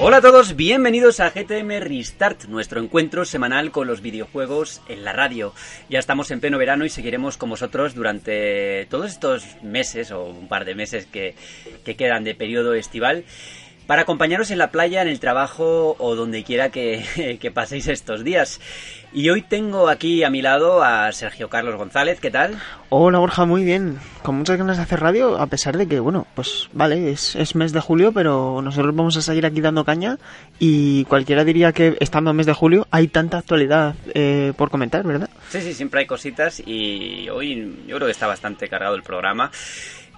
Hola a todos, bienvenidos a GTM Restart, nuestro encuentro semanal con los videojuegos en la radio. Ya estamos en pleno verano y seguiremos con vosotros durante todos estos meses o un par de meses que, que quedan de periodo estival para acompañaros en la playa, en el trabajo o donde quiera que, que, paséis estos días. Y hoy tengo aquí a mi lado a Sergio Carlos González, ¿qué tal? Hola Borja, muy bien. Con muchas ganas de hacer radio, a pesar de que, bueno, pues vale, es, es mes de julio, pero nosotros vamos a seguir aquí dando caña y cualquiera diría que estando en mes de julio hay tanta actualidad eh, por comentar, ¿verdad? Sí, sí, siempre hay cositas y hoy yo creo que está bastante cargado el programa.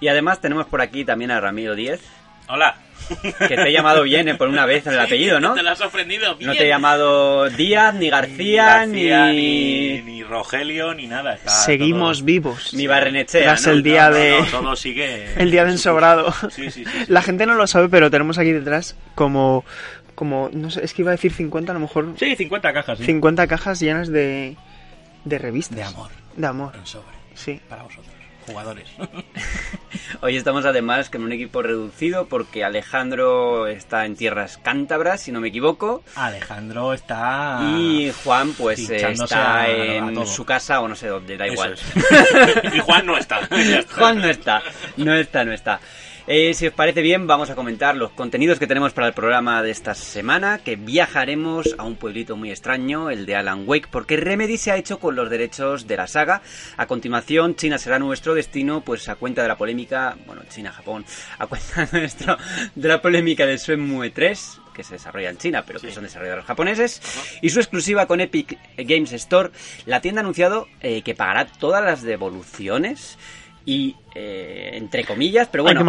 Y además tenemos por aquí también a Ramiro Díez. Hola. Que te he llamado bien eh, por una vez en el apellido, ¿no? Te lo has sorprendido. Bien. No te he llamado Díaz, ni García, ni, García, ni... ni... ni Rogelio, ni nada. Está Seguimos todo... vivos. Ni Barrenechea, Tras ¿no? el día no, de... No, todo sigue... El día de ensobrado. Sí, sí, sí, sí. La gente no lo sabe, pero tenemos aquí detrás como... Como, no sé, es que iba a decir 50, a lo mejor... Sí, 50 cajas, sí. 50 cajas llenas de... De revistas. De amor. De amor. En sobre. Sí. Para vosotros, jugadores. Hoy estamos además con un equipo reducido porque Alejandro está en tierras cántabras, si no me equivoco. Alejandro está... Y Juan pues está a- en su casa o no sé dónde, da Eso igual. es. y Juan no está. Juan no está, no está, no está. Eh, si os parece bien, vamos a comentar los contenidos que tenemos para el programa de esta semana, que viajaremos a un pueblito muy extraño, el de Alan Wake, porque Remedy se ha hecho con los derechos de la saga. A continuación, China será nuestro destino, pues a cuenta de la polémica, bueno, China-Japón, a cuenta nuestro, de la polémica de Shenmue 3, que se desarrolla en China, pero que son desarrolladores japoneses, y su exclusiva con Epic Games Store. La tienda ha anunciado eh, que pagará todas las devoluciones y eh, entre comillas, pero bueno,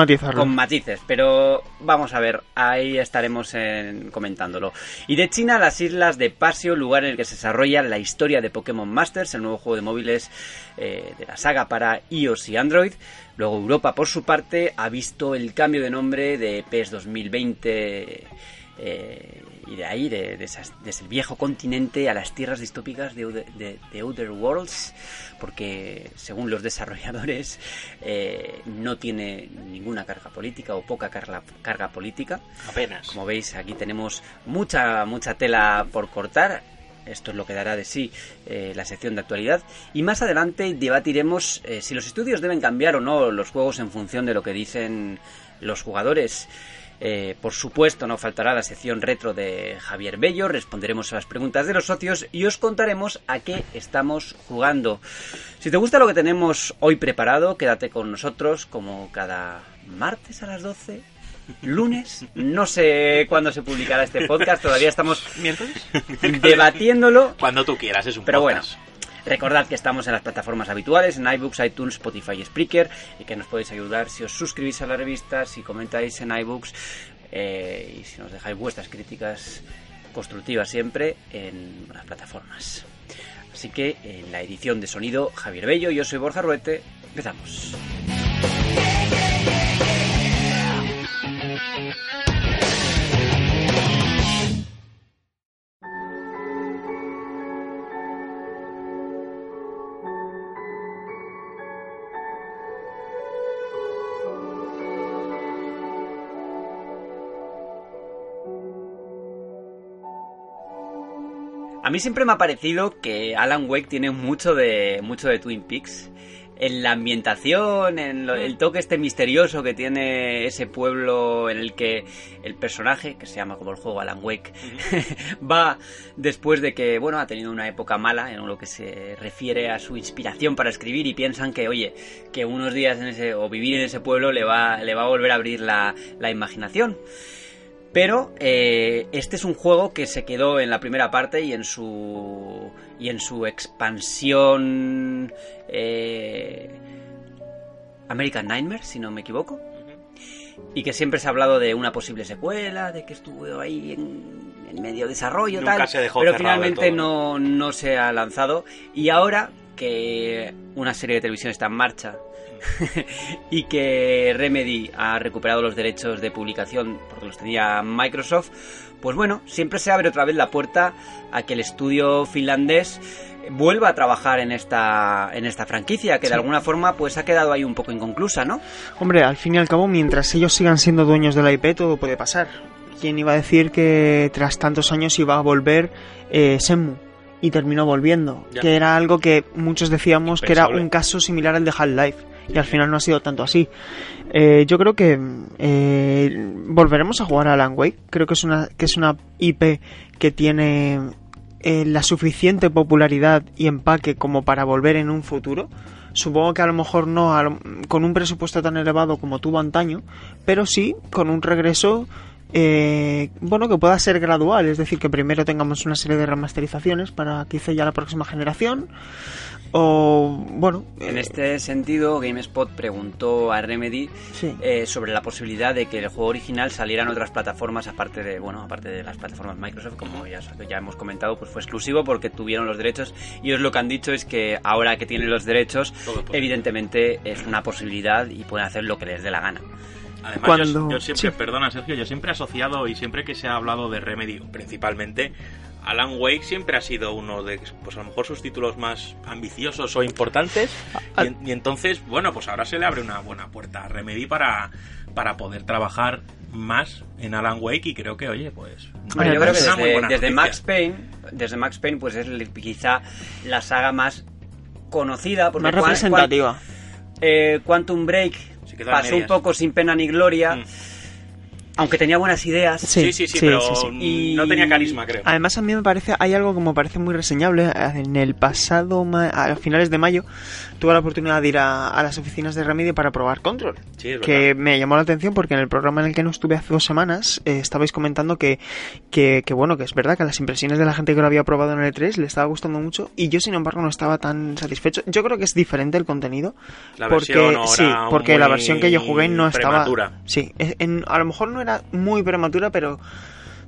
con matices, pero vamos a ver, ahí estaremos en- comentándolo. Y de China, las islas de Pasio, lugar en el que se desarrolla la historia de Pokémon Masters, el nuevo juego de móviles eh, de la saga para iOS y Android. Luego Europa, por su parte, ha visto el cambio de nombre de PES 2020 eh, y de ahí, de, de esas- desde el viejo continente a las tierras distópicas de, de- de Outer Worlds, porque según los desarrolladores eh, no tiene ninguna carga política o poca carga, carga política. Apenas. Como veis, aquí tenemos mucha, mucha tela por cortar. Esto es lo que dará de sí eh, la sección de actualidad. Y más adelante debatiremos eh, si los estudios deben cambiar o no los juegos en función de lo que dicen los jugadores. Eh, por supuesto, no faltará la sección retro de Javier Bello. Responderemos a las preguntas de los socios y os contaremos a qué estamos jugando. Si te gusta lo que tenemos hoy preparado, quédate con nosotros como cada martes a las 12 lunes. No sé cuándo se publicará este podcast, todavía estamos debatiéndolo. Cuando tú quieras, es un Pero bueno. Recordad que estamos en las plataformas habituales, en iBooks, iTunes, Spotify y Spreaker, y que nos podéis ayudar si os suscribís a la revista, si comentáis en iBooks eh, y si nos dejáis vuestras críticas constructivas siempre en las plataformas. Así que en la edición de sonido, Javier Bello, yo soy Borja Ruete, empezamos. Mí siempre me ha parecido que Alan Wake tiene mucho de mucho de Twin Peaks. En la ambientación, en lo- el toque este misterioso que tiene ese pueblo en el que el personaje, que se llama como el juego Alan Wake, va después de que, bueno, ha tenido una época mala en lo que se refiere a su inspiración para escribir y piensan que, oye, que unos días en ese, o vivir en ese pueblo le va, le va a volver a abrir la, la imaginación. Pero eh, este es un juego que se quedó en la primera parte y en su y en su expansión eh, American Nightmare, si no me equivoco, y que siempre se ha hablado de una posible secuela, de que estuvo ahí en, en medio desarrollo, Nunca tal, se dejó pero finalmente no, no se ha lanzado. Y ahora que una serie de televisión está en marcha y que Remedy ha recuperado los derechos de publicación porque los tenía Microsoft, pues bueno, siempre se abre otra vez la puerta a que el estudio finlandés vuelva a trabajar en esta en esta franquicia que de alguna forma pues ha quedado ahí un poco inconclusa, ¿no? Hombre, al fin y al cabo, mientras ellos sigan siendo dueños de la IP, todo puede pasar. ¿Quién iba a decir que tras tantos años iba a volver eh, Senmu? Y terminó volviendo. Ya. Que era algo que muchos decíamos que era un caso similar al de Half-Life. Y al final no ha sido tanto así. Eh, yo creo que eh, volveremos a jugar a Alan Wake. Creo que es una, que es una IP que tiene eh, la suficiente popularidad y empaque como para volver en un futuro. Supongo que a lo mejor no lo- con un presupuesto tan elevado como tuvo antaño, pero sí con un regreso eh, bueno que pueda ser gradual, es decir, que primero tengamos una serie de remasterizaciones para quizá ya la próxima generación o bueno, En eh, este sentido, GameSpot preguntó a Remedy sí. eh, sobre la posibilidad de que el juego original saliera en otras plataformas aparte de bueno aparte de las plataformas Microsoft como ya, ya hemos comentado pues fue exclusivo porque tuvieron los derechos y ellos lo que han dicho es que ahora que tienen los derechos evidentemente es una posibilidad y pueden hacer lo que les dé la gana Además, Cuando- yo, yo siempre, sí. perdona Sergio, yo siempre he asociado y siempre que se ha hablado de Remedy, principalmente, Alan Wake siempre ha sido uno de, pues a lo mejor sus títulos más ambiciosos o importantes. Ah. Y, en- y entonces, bueno, pues ahora se le abre una buena puerta a Remedy para, para poder trabajar más en Alan Wake y creo que, oye, pues... Yo creo que es una muy desde, buena desde. Max Payne desde Max Payne pues es quizá la saga más conocida porque más representativa. Eh, Quantum Break pasó un poco sin pena ni gloria Mm. Aunque tenía buenas ideas Sí, sí, sí, sí, pero sí, sí. Y- no tenía carisma, creo. Además, a mí me parece, hay algo que me parece muy reseñable. En el pasado, a finales de mayo, tuve la oportunidad de ir a, a las oficinas de Remedy para probar Control. Sí, es Que me llamó la atención porque en el programa en el que no estuve hace dos semanas eh, estabais comentando que, que, que, bueno, que es verdad que las impresiones de la gente que lo había probado en el E3 le estaba gustando mucho y yo, sin embargo, no estaba tan satisfecho. Yo creo que es diferente el contenido. La porque, sí, porque la versión que yo jugué no estaba. prematura. Sí, es- en- a lo mejor no era muy prematura, pero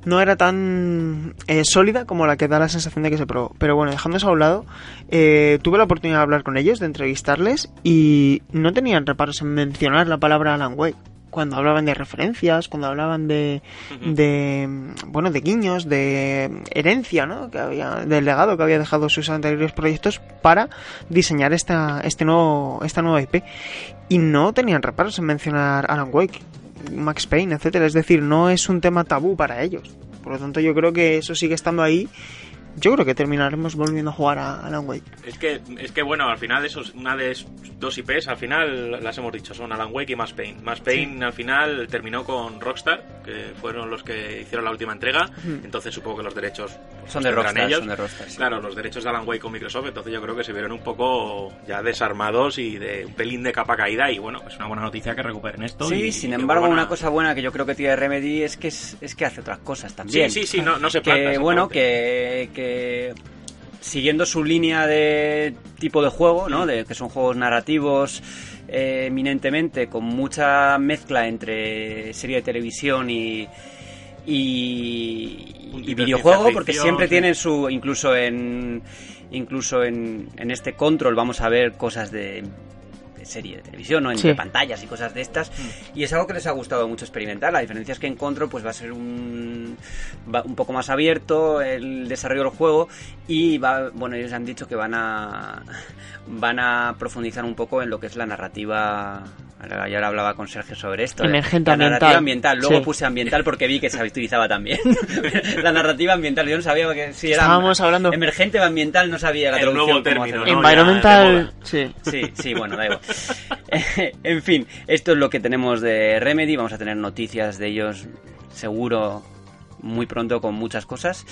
no era tan eh, sólida como la que da la sensación de que se probó. Pero bueno, dejando eso a un lado, eh, tuve la oportunidad de hablar con ellos, de entrevistarles, y no tenían reparos en mencionar la palabra Alan Wake. Cuando hablaban de referencias, cuando hablaban de, de bueno, de guiños, de herencia, ¿no? Que había, del legado que había dejado sus anteriores proyectos para diseñar esta, este nuevo, esta nueva IP. Y no tenían reparos en mencionar Alan Wake, Max Payne, etcétera. Es decir, no es un tema tabú para ellos. Por lo tanto, yo creo que eso sigue estando ahí. Yo creo que terminaremos volviendo a jugar a Alan Wake. Es que, es que bueno, al final eso es una de dos IPs, al final las hemos dicho, son Alan Wake y Max Payne. Max Payne al final terminó con Rockstar, que fueron los que hicieron la última entrega, Mm. entonces supongo que los derechos pues, son de Rockstar ellos. son de Rockstar sí. Claro, los derechos de Alan Wake con Microsoft, entonces yo creo que se vieron un poco ya desarmados y de un pelín de capa caída y bueno, es una buena noticia que recuperen esto. Sí, y- sin y que embargo, a- una cosa buena que yo creo que tiene Remedy es que es, es que hace otras cosas también. Sí, sí, sí, no, no se planta. que bueno, exactamente. que, que siguiendo su línea de tipo de juego, ¿no? De que son juegos narrativos eh, eminentemente con mucha mezcla entre serie de televisión y videojuego porque siempre sí. tienen su incluso en incluso en, en este control vamos a ver cosas de, de serie de televisión no entre Sí. pantallas y cosas de estas Mm. y es algo que les ha gustado mucho experimentar. La diferencia es que en Control pues va a ser un, va un poco más abierto el desarrollo del juego y va, bueno, ellos han dicho que van a van a profundizar un poco en lo que es la narrativa. Ahora hablaba con Sergio sobre esto. de Emergente la ambiental. narrativa ambiental. Luego Sí. puse ambiental porque vi que se utilizaba también. la narrativa ambiental. Yo no sabía que si era Estábamos hablando- emergente o ambiental, no sabía la El traducción. nuevo término. ¿no? Environmental, sí. Sí, sí, bueno, da igual. en fin, esto es lo que tenemos de Remedy. Vamos a tener noticias de ellos seguro muy pronto con muchas cosas.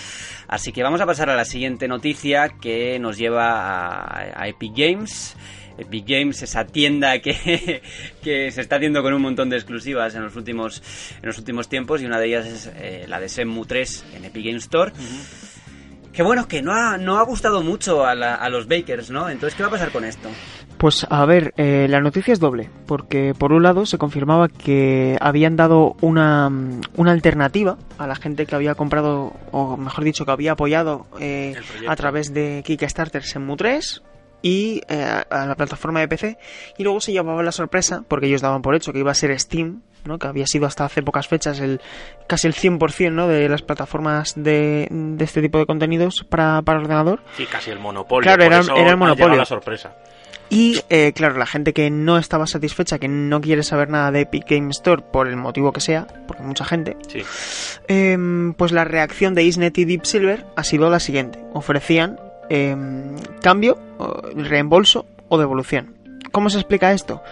Así que vamos a pasar a la siguiente noticia que nos lleva a, a Epic Games. Epic Games, esa tienda que, que se está haciendo con un montón de exclusivas en los últimos, en los últimos tiempos y una de ellas es eh, la de Shenmue 3 en Epic Games Store. Que bueno, que no ha, no ha gustado mucho a, la- a los bakers, ¿no? Entonces, ¿qué va a pasar con esto? Pues a ver, eh, la noticia es doble, porque por un lado se confirmaba que habían dado una, mm, una alternativa a la gente que había comprado, o mejor dicho, que había apoyado eh, a través de Kickstarter Shenmue 3, y eh, a la plataforma de PC y luego se llevaba la sorpresa porque ellos daban por hecho que iba a ser Steam ¿no? que había sido hasta hace pocas fechas el casi el 100% ¿no? de las plataformas de, de este tipo de contenidos para, para ordenador Sí, casi el monopolio. Claro, por era- eso era el monopolio. la sorpresa. y eh, claro la gente que no estaba satisfecha que no quiere saber nada de Epic Game Store por el motivo que sea porque mucha gente Sí. Em, pues la reacción de Isnet y Deep Silver ha sido la siguiente. Ofrecían em, cambio, reembolso o devolución. ¿Cómo se explica esto?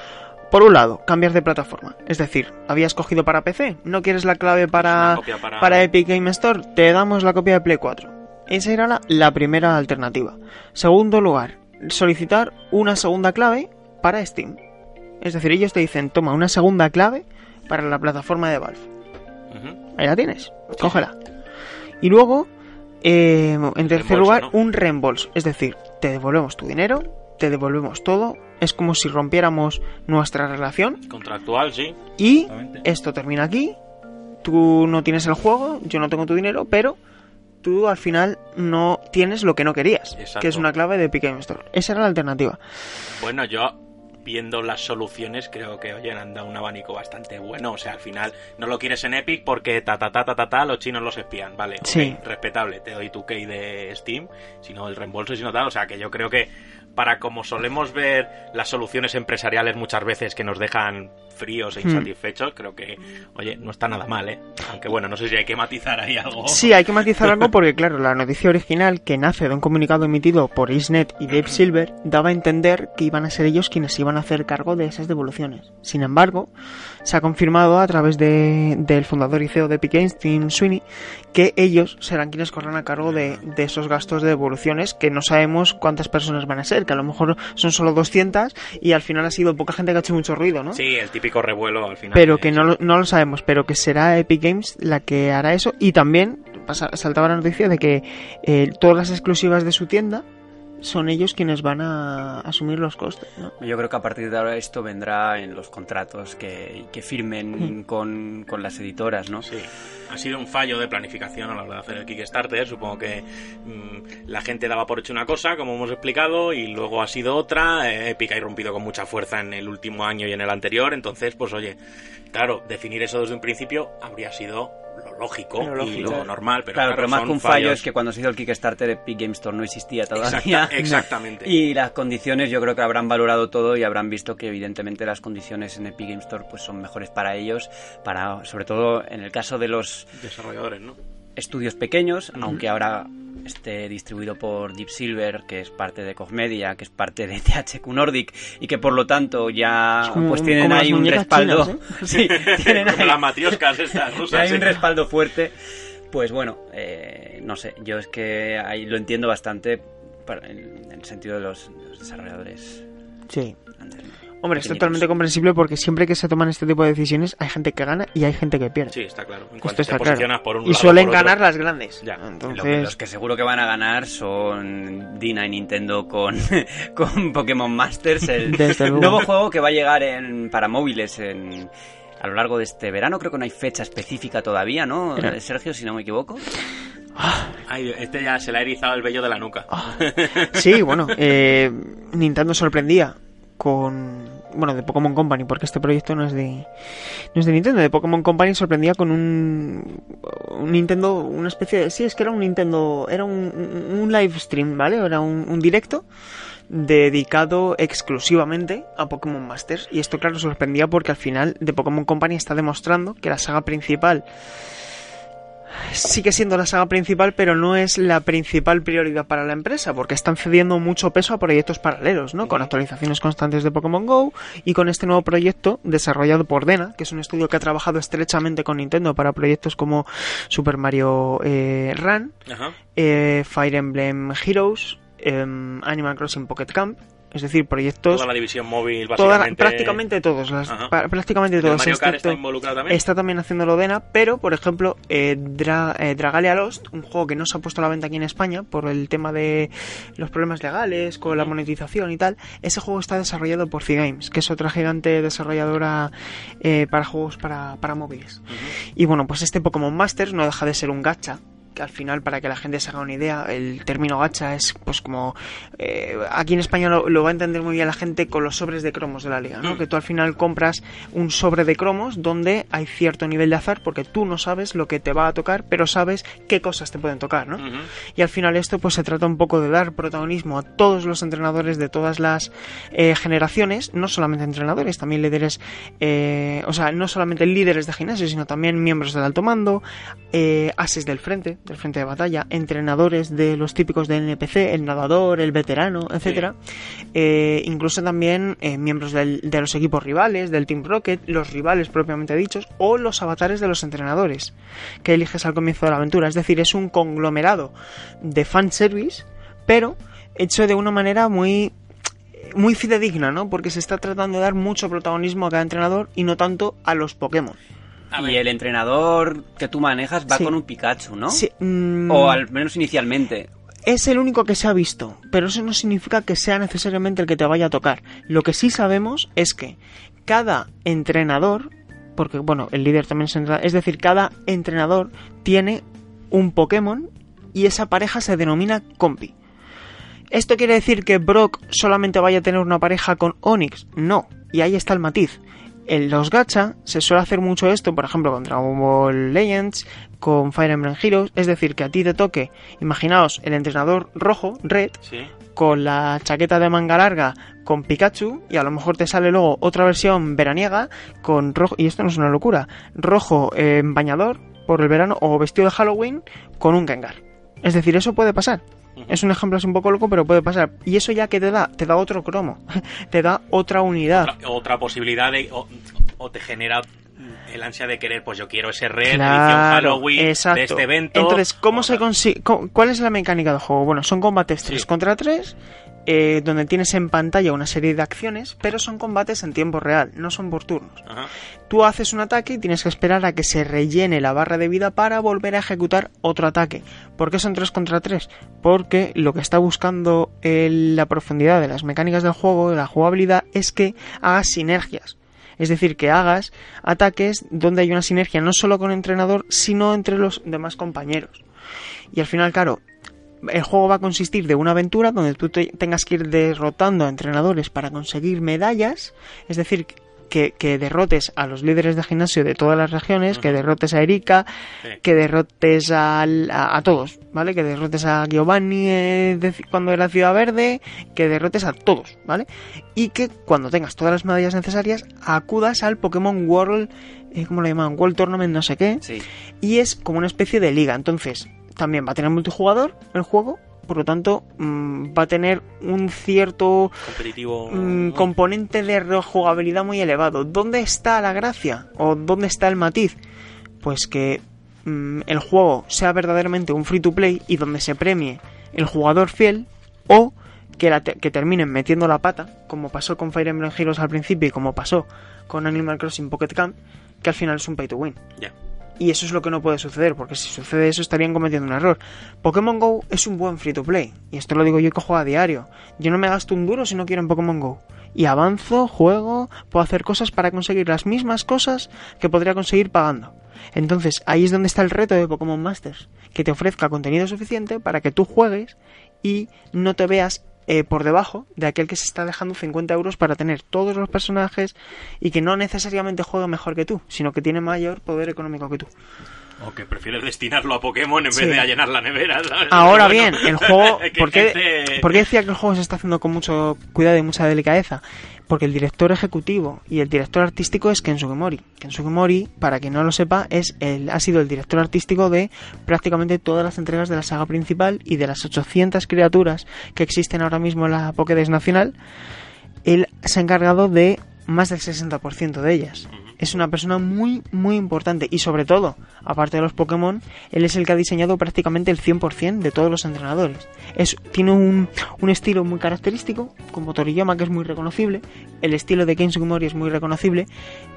Por un lado, cambias de plataforma. Es decir, habías cogido para PC, no quieres la clave para, para- para Epic Game Store, te damos la copia de Play 4. Esa era la, la primera alternativa. Segundo lugar, solicitar una segunda clave para Steam. Es decir, ellos te dicen, toma una segunda clave para la plataforma de Valve. Ahí la tienes, cógela. Y luego, eh, en tercer Reembolso, lugar, ¿no? un reembolso. Es decir, te devolvemos tu dinero, te devolvemos todo. Es como si rompiéramos nuestra relación Contractual, sí. y esto termina aquí. Tú no tienes el juego, yo no tengo tu dinero, pero tú al final no tienes lo que no querías, Exacto. que es una clave de Epic Game Store. Esa era la alternativa. Bueno, yo viendo las soluciones creo que oye, han dado un abanico bastante bueno. O sea, al final no lo quieres en Epic porque ta ta ta ta ta, ta los chinos los espían, vale. Sí. respetable, te doy tu key de Steam, sino el reembolso y sino tal. O sea, que yo creo que para como solemos ver las soluciones empresariales muchas veces que nos dejan fríos e Hmm. insatisfechos, creo que, oye, no está nada mal, ¿eh? Aunque bueno, no sé si hay que matizar ahí algo. Sí, hay que matizar algo porque, claro, la noticia original, que nace de un comunicado emitido por Isnet y Dave Silver, daba a entender que iban a ser ellos quienes se iban a hacer cargo de esas devoluciones. Sin embargo, se ha confirmado a través de- del fundador y CEO de Epic Games, Tim Sweeney, que ellos serán quienes corran a cargo de, de esos gastos de devoluciones, que no sabemos cuántas personas van a ser, que a lo mejor son solo 200 y al final ha sido poca gente que ha hecho mucho ruido, ¿no? Sí, el típico revuelo al final. pero que no, lo- no lo sabemos, pero que será Epic Games la que hará eso y también saltaba la noticia de que eh, todas las exclusivas de su tienda son ellos quienes van a asumir los costes, ¿no? Yo creo que a partir de ahora esto vendrá en los contratos que, que firmen con, con las editoras, ¿no? Sí, ha sido un fallo de planificación a la hora de hacer el Kickstarter. Supongo que mm, la gente daba por hecho una cosa, como hemos explicado, y luego ha sido otra. Eh, Epic ha irrumpido con mucha fuerza en el último año y en el anterior. Entonces, pues oye, claro, definir eso desde un principio habría sido lógico, y lo normal. Pero claro, claro, pero más que un fallo fallos- es que cuando se hizo el Kickstarter Epic Game Store no existía todavía. Exacta- exactamente. Y las condiciones yo creo que habrán valorado todo y habrán visto que evidentemente las condiciones en Epic Game Store pues son mejores para ellos, para sobre todo en el caso de los desarrolladores, ¿no? estudios pequeños, aunque ahora esté distribuido por Deep Silver, que es parte de Cogmedia, que es parte de THQ Nordic y que por lo tanto ya como- pues tienen ahí un respaldo. chinas, Sí, tienen ahí- las matrioscas estas rusas. hay un respaldo fuerte. Pues bueno, eh, no sé, yo es que ahí lo entiendo bastante para- en, en el sentido de los, de los desarrolladores. Sí. ¿no? Hombre, es totalmente comprensible porque siempre que se toman este tipo de decisiones hay gente que gana y hay gente que pierde. Sí, está claro. En Esto cuanto te está posicionas claro. por un y lado suelen por otro- ganar las grandes. Ya. Entonces, los que seguro que van a ganar son Dina y Nintendo con, con Pokémon Masters, el Desde luego. nuevo juego que va a llegar en, para móviles en, a lo largo de este verano. Creo que no hay fecha específica todavía, ¿no? Era- Sergio, si no me equivoco. Ay, este ya se le ha erizado el vello de la nuca. Ah. Sí, bueno, eh, Nintendo sorprendía con bueno de Pokémon Company porque este proyecto no es de no es de Nintendo. De Pokémon Company sorprendía con un, un Nintendo una especie de sí es que era un Nintendo era un, un live stream vale era un, un directo dedicado exclusivamente a Pokémon Masters. Y esto claro sorprendía porque al final de Pokémon Company está demostrando que la saga principal sigue siendo la saga principal, pero no es la principal prioridad para la empresa, porque están cediendo mucho peso a proyectos paralelos, ¿no? Con actualizaciones constantes de Pokémon Go y con este nuevo proyecto desarrollado por Dena, que es un estudio que ha trabajado estrechamente con Nintendo para proyectos como Super Mario eh, Run, eh, Fire Emblem Heroes, em, Animal Crossing Pocket Camp, es decir, proyectos Toda la división móvil, toda prácticamente todos, las- prácticamente ¿El todos. Mario Kart está involucrado también? Está también haciéndolo Dena, pero por ejemplo, eh, Dra- eh, Dragalia Lost, un juego que no se ha puesto a la venta aquí en España por el tema de los problemas legales con la monetización y tal, ese juego está desarrollado por C-Games, que es otra gigante desarrolladora eh, para juegos para, para móviles. Y bueno, pues este Pokémon Masters no deja de ser un gacha. Que al final, para que la gente se haga una idea, el término gacha es pues como... eh, aquí en España lo, lo va a entender muy bien la gente con los sobres de cromos de la liga, ¿no? Mm. Que tú al final compras un sobre de cromos donde hay cierto nivel de azar porque tú no sabes lo que te va a tocar, pero sabes qué cosas te pueden tocar, ¿no? Y al final esto pues se trata un poco de dar protagonismo a todos los entrenadores de todas las eh, generaciones, no solamente entrenadores, también líderes, eh, o sea, no solamente líderes de gimnasio, sino también miembros del alto mando, eh, ases del frente, del frente de batalla, entrenadores de los típicos del NPC, el nadador, el veterano, etcétera, Eh, incluso también eh, miembros del- de los equipos rivales, del Team Rocket, los rivales propiamente dichos, o los avatares de los entrenadores que eliges al comienzo de la aventura. Es decir, es un conglomerado de fanservice, pero hecho de una manera muy muy fidedigna, ¿no? Porque se está tratando de dar mucho protagonismo a cada entrenador y no tanto a los Pokémon. A y ver. el entrenador que tú manejas va Sí. con un Pikachu, ¿no? Sí, mm, O al menos inicialmente. es el único que se ha visto, pero eso no significa que sea necesariamente el que te vaya a tocar. Lo que sí sabemos es que cada entrenador, porque bueno, el líder también es entrenador, es decir, cada entrenador tiene un Pokémon y esa pareja se denomina compi. ¿Esto quiere decir que Brock solamente vaya a tener una pareja con Onix? No, y ahí está el matiz. En los gacha se suele hacer mucho esto, por ejemplo, con Dragon Ball Legends, con Fire Emblem Heroes, es decir, que a ti te toque, imaginaos, el entrenador rojo, Red, Sí. con la chaqueta de manga larga con Pikachu y a lo mejor te sale luego otra versión veraniega con rojo, y esto no es una locura, rojo eh, en bañador por el verano o vestido de Halloween con un Gengar. Es decir, eso puede pasar. Es un ejemplo así un poco loco, pero puede pasar. Y eso ya que te da, te da otro cromo, te da otra unidad. Otra, otra posibilidad de. O, o te genera el ansia de querer, pues yo quiero ese red, edición Halloween exacto. de este evento. Entonces, ¿cómo O se consigue? ¿Cuál es la mecánica del juego? Bueno, son combates 3 Sí. contra 3, eh, donde tienes en pantalla una serie de acciones, pero son combates en tiempo real, no son por turnos. Ajá. Tú haces un ataque y tienes que esperar a que se rellene la barra de vida para volver a ejecutar otro ataque. ¿Por qué son 3 contra 3? Porque lo que está buscando el- la profundidad de las mecánicas del juego, de la jugabilidad, es que hagas sinergias. Es decir, que hagas ataques donde hay una sinergia no solo con el entrenador, sino entre los demás compañeros. Y al final, claro, el juego va a consistir de una aventura donde tú te- tengas que ir derrotando a entrenadores para conseguir medallas, es decir, que, que derrotes a los líderes de gimnasio de todas las regiones, que derrotes a Erika, Sí. que derrotes al- a, a todos, ¿vale? Que derrotes a Giovanni eh, de- cuando era Ciudad Verde, que derrotes a todos, ¿vale? Y que cuando tengas todas las medallas necesarias, acudas al Pokémon World, eh, ¿cómo lo llaman? World Tournament no sé qué, Sí. y es como una especie de liga. Entonces, también va a tener multijugador el juego, por lo tanto, mm, va a tener un cierto Competitivo. mm, componente de rejugabilidad muy elevado. ¿Dónde está la gracia? ¿O dónde está el matiz? Pues que mm, el juego sea verdaderamente un free to play y donde se premie el jugador fiel o que, la te- que terminen metiendo la pata, como pasó con Fire Emblem Heroes al principio y como pasó con Animal Crossing Pocket Camp, que al final es un pay to win. Ya. Y eso es lo que no puede suceder, porque si sucede eso estarían cometiendo un error. Pokémon Go es un buen free to play, y esto lo digo yo que juego a diario. Yo no me gasto un duro si no quiero en Pokémon Go. Y avanzo, juego, puedo hacer cosas para conseguir las mismas cosas que podría conseguir pagando. Entonces ahí es donde está el reto de Pokémon Masters, que te ofrezca contenido suficiente para que tú juegues y no te veas eh, por debajo de aquel que se está dejando 50 euros para tener todos los personajes y que no necesariamente juega mejor que tú, sino que tiene mayor poder económico que tú. O que prefieres destinarlo a Pokémon en Sí. vez de a llenar la nevera. ¿sabes? Ahora Bueno, bien, el juego... ¿por qué, gente- por qué decía que el juego se está haciendo con mucho cuidado y mucha delicadeza? Porque el director ejecutivo y el director artístico es Ken Sugimori. Ken Sugimori, para quien no lo sepa, es el, ha sido el director artístico de prácticamente todas las entregas de la saga principal y de las 800 criaturas que existen ahora mismo en la Pokédex Nacional. Él se ha encargado de más del 60% de ellas. Es una persona muy, muy importante y sobre todo, aparte de los Pokémon, él es el que ha diseñado prácticamente el 100% de todos los entrenadores. Es, tiene un, un estilo muy característico, como Toriyama, que es muy reconocible, el estilo de Ken Sugimori es muy reconocible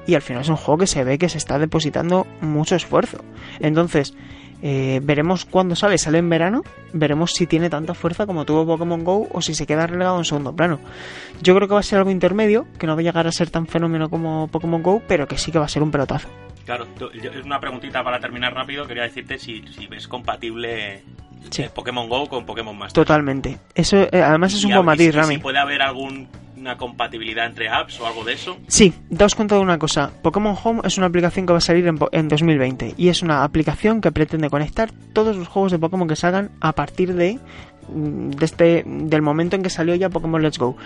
y al final es un juego que se ve que se está depositando mucho esfuerzo. Entonces, Eh, veremos cuándo sale, sale en verano, veremos si tiene tanta fuerza como tuvo Pokémon Go o si se queda relegado en segundo plano. Yo creo que va a ser algo intermedio, que no va a llegar a ser tan fenómeno como Pokémon Go, pero que sí que va a ser un pelotazo. Claro, es una preguntita para terminar rápido. Quería decirte si, si ves compatible Sí. eh, Pokémon Go con Pokémon Master. Totalmente. Eso eh, además es Y un buen matiz, Rami. si puede haber alguna compatibilidad entre apps o algo de eso. Sí, daos cuenta de una cosa. Pokémon Home es una aplicación que va a salir en, po- en 2020 y es una aplicación que pretende conectar todos los juegos de Pokémon que salgan a partir de, mm, de este, del momento en que salió ya Pokémon Let's Go.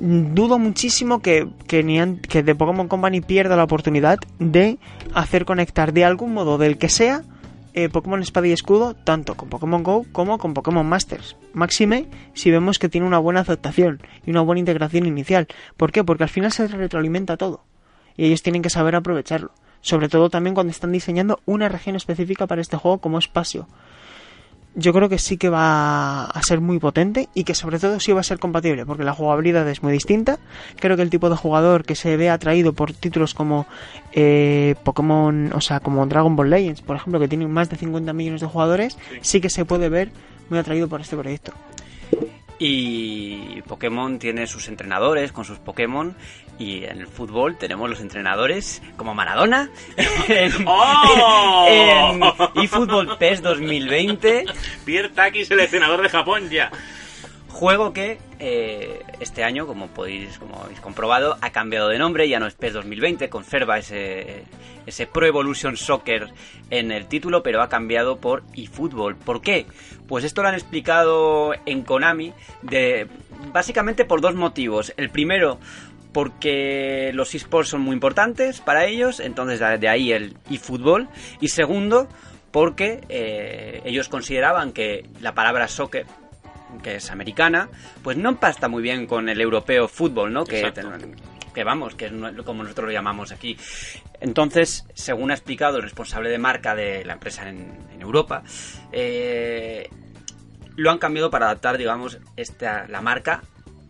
Mm, Dudo muchísimo que, que, Nian- que Pokémon Company pierda la oportunidad de hacer conectar de algún modo, del que sea, eh, Pokémon Espada y Escudo tanto con Pokémon Go como con Pokémon Masters. Máxime si vemos que tiene una buena aceptación y una buena integración inicial. ¿Por qué? Porque al final se retroalimenta todo y ellos tienen que saber aprovecharlo. Sobre todo también cuando están diseñando una región específica para este juego como espacio. Yo creo que sí que va a ser muy potente y que sobre todo sí va a ser compatible porque la jugabilidad es muy distinta. Creo que el tipo de jugador que se ve atraído por títulos como eh, Pokémon, o sea, como Dragon Ball Legends, por ejemplo, que tienen más de 50 millones de jugadores, Sí. sí que se puede ver muy atraído por este proyecto. Y Pokémon tiene sus entrenadores con sus Pokémon. Y en el fútbol tenemos los entrenadores como Maradona. en, ¡Oh! en eFootball PES 2020. Pierre Taki, seleccionador de Japón ya. Juego que eh, este año, como podéis, como habéis comprobado, ha cambiado de nombre, ya no es PES 2020, conserva ese, ese Pro Evolution Soccer en el título, pero ha cambiado por eFootball. ¿Por qué? Pues esto lo han explicado en Konami de básicamente por dos motivos. El primero, porque los esports son muy importantes para ellos, entonces de ahí el eFootball. Y segundo, porque eh, ellos consideraban que la palabra soccer que es americana, pues no empasta muy bien con el europeo fútbol, ¿no? Que, vamos, que es como nosotros lo llamamos aquí. Entonces, según ha explicado el responsable de marca de la empresa en, en Europa, eh, lo han cambiado para adaptar, digamos, esta, la marca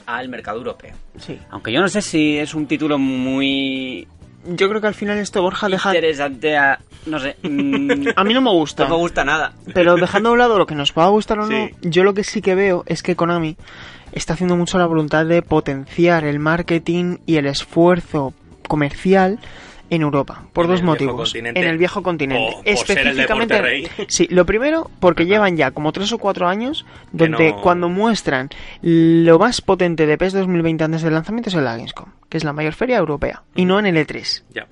al mercado europeo. Sí. Aunque yo no sé si es un título muy Yo creo que al final esto, Borja, deja... interesante a... No sé. mm, A mí no me gusta. no me gusta nada. Pero dejando a un lado lo que nos pueda gustar o no, Sí. yo lo que sí que veo es que Konami está haciendo mucho la voluntad de potenciar el marketing y el esfuerzo comercial en Europa, por En dos el motivos. En el viejo continente. O por ser el deporte Específicamente, sí, lo primero, porque llevan ya como tres o cuatro años donde no- cuando muestran lo más potente de PES 2020 antes del lanzamiento es en la Gamescom, que es la mayor feria europea, y no en el E3. Ya,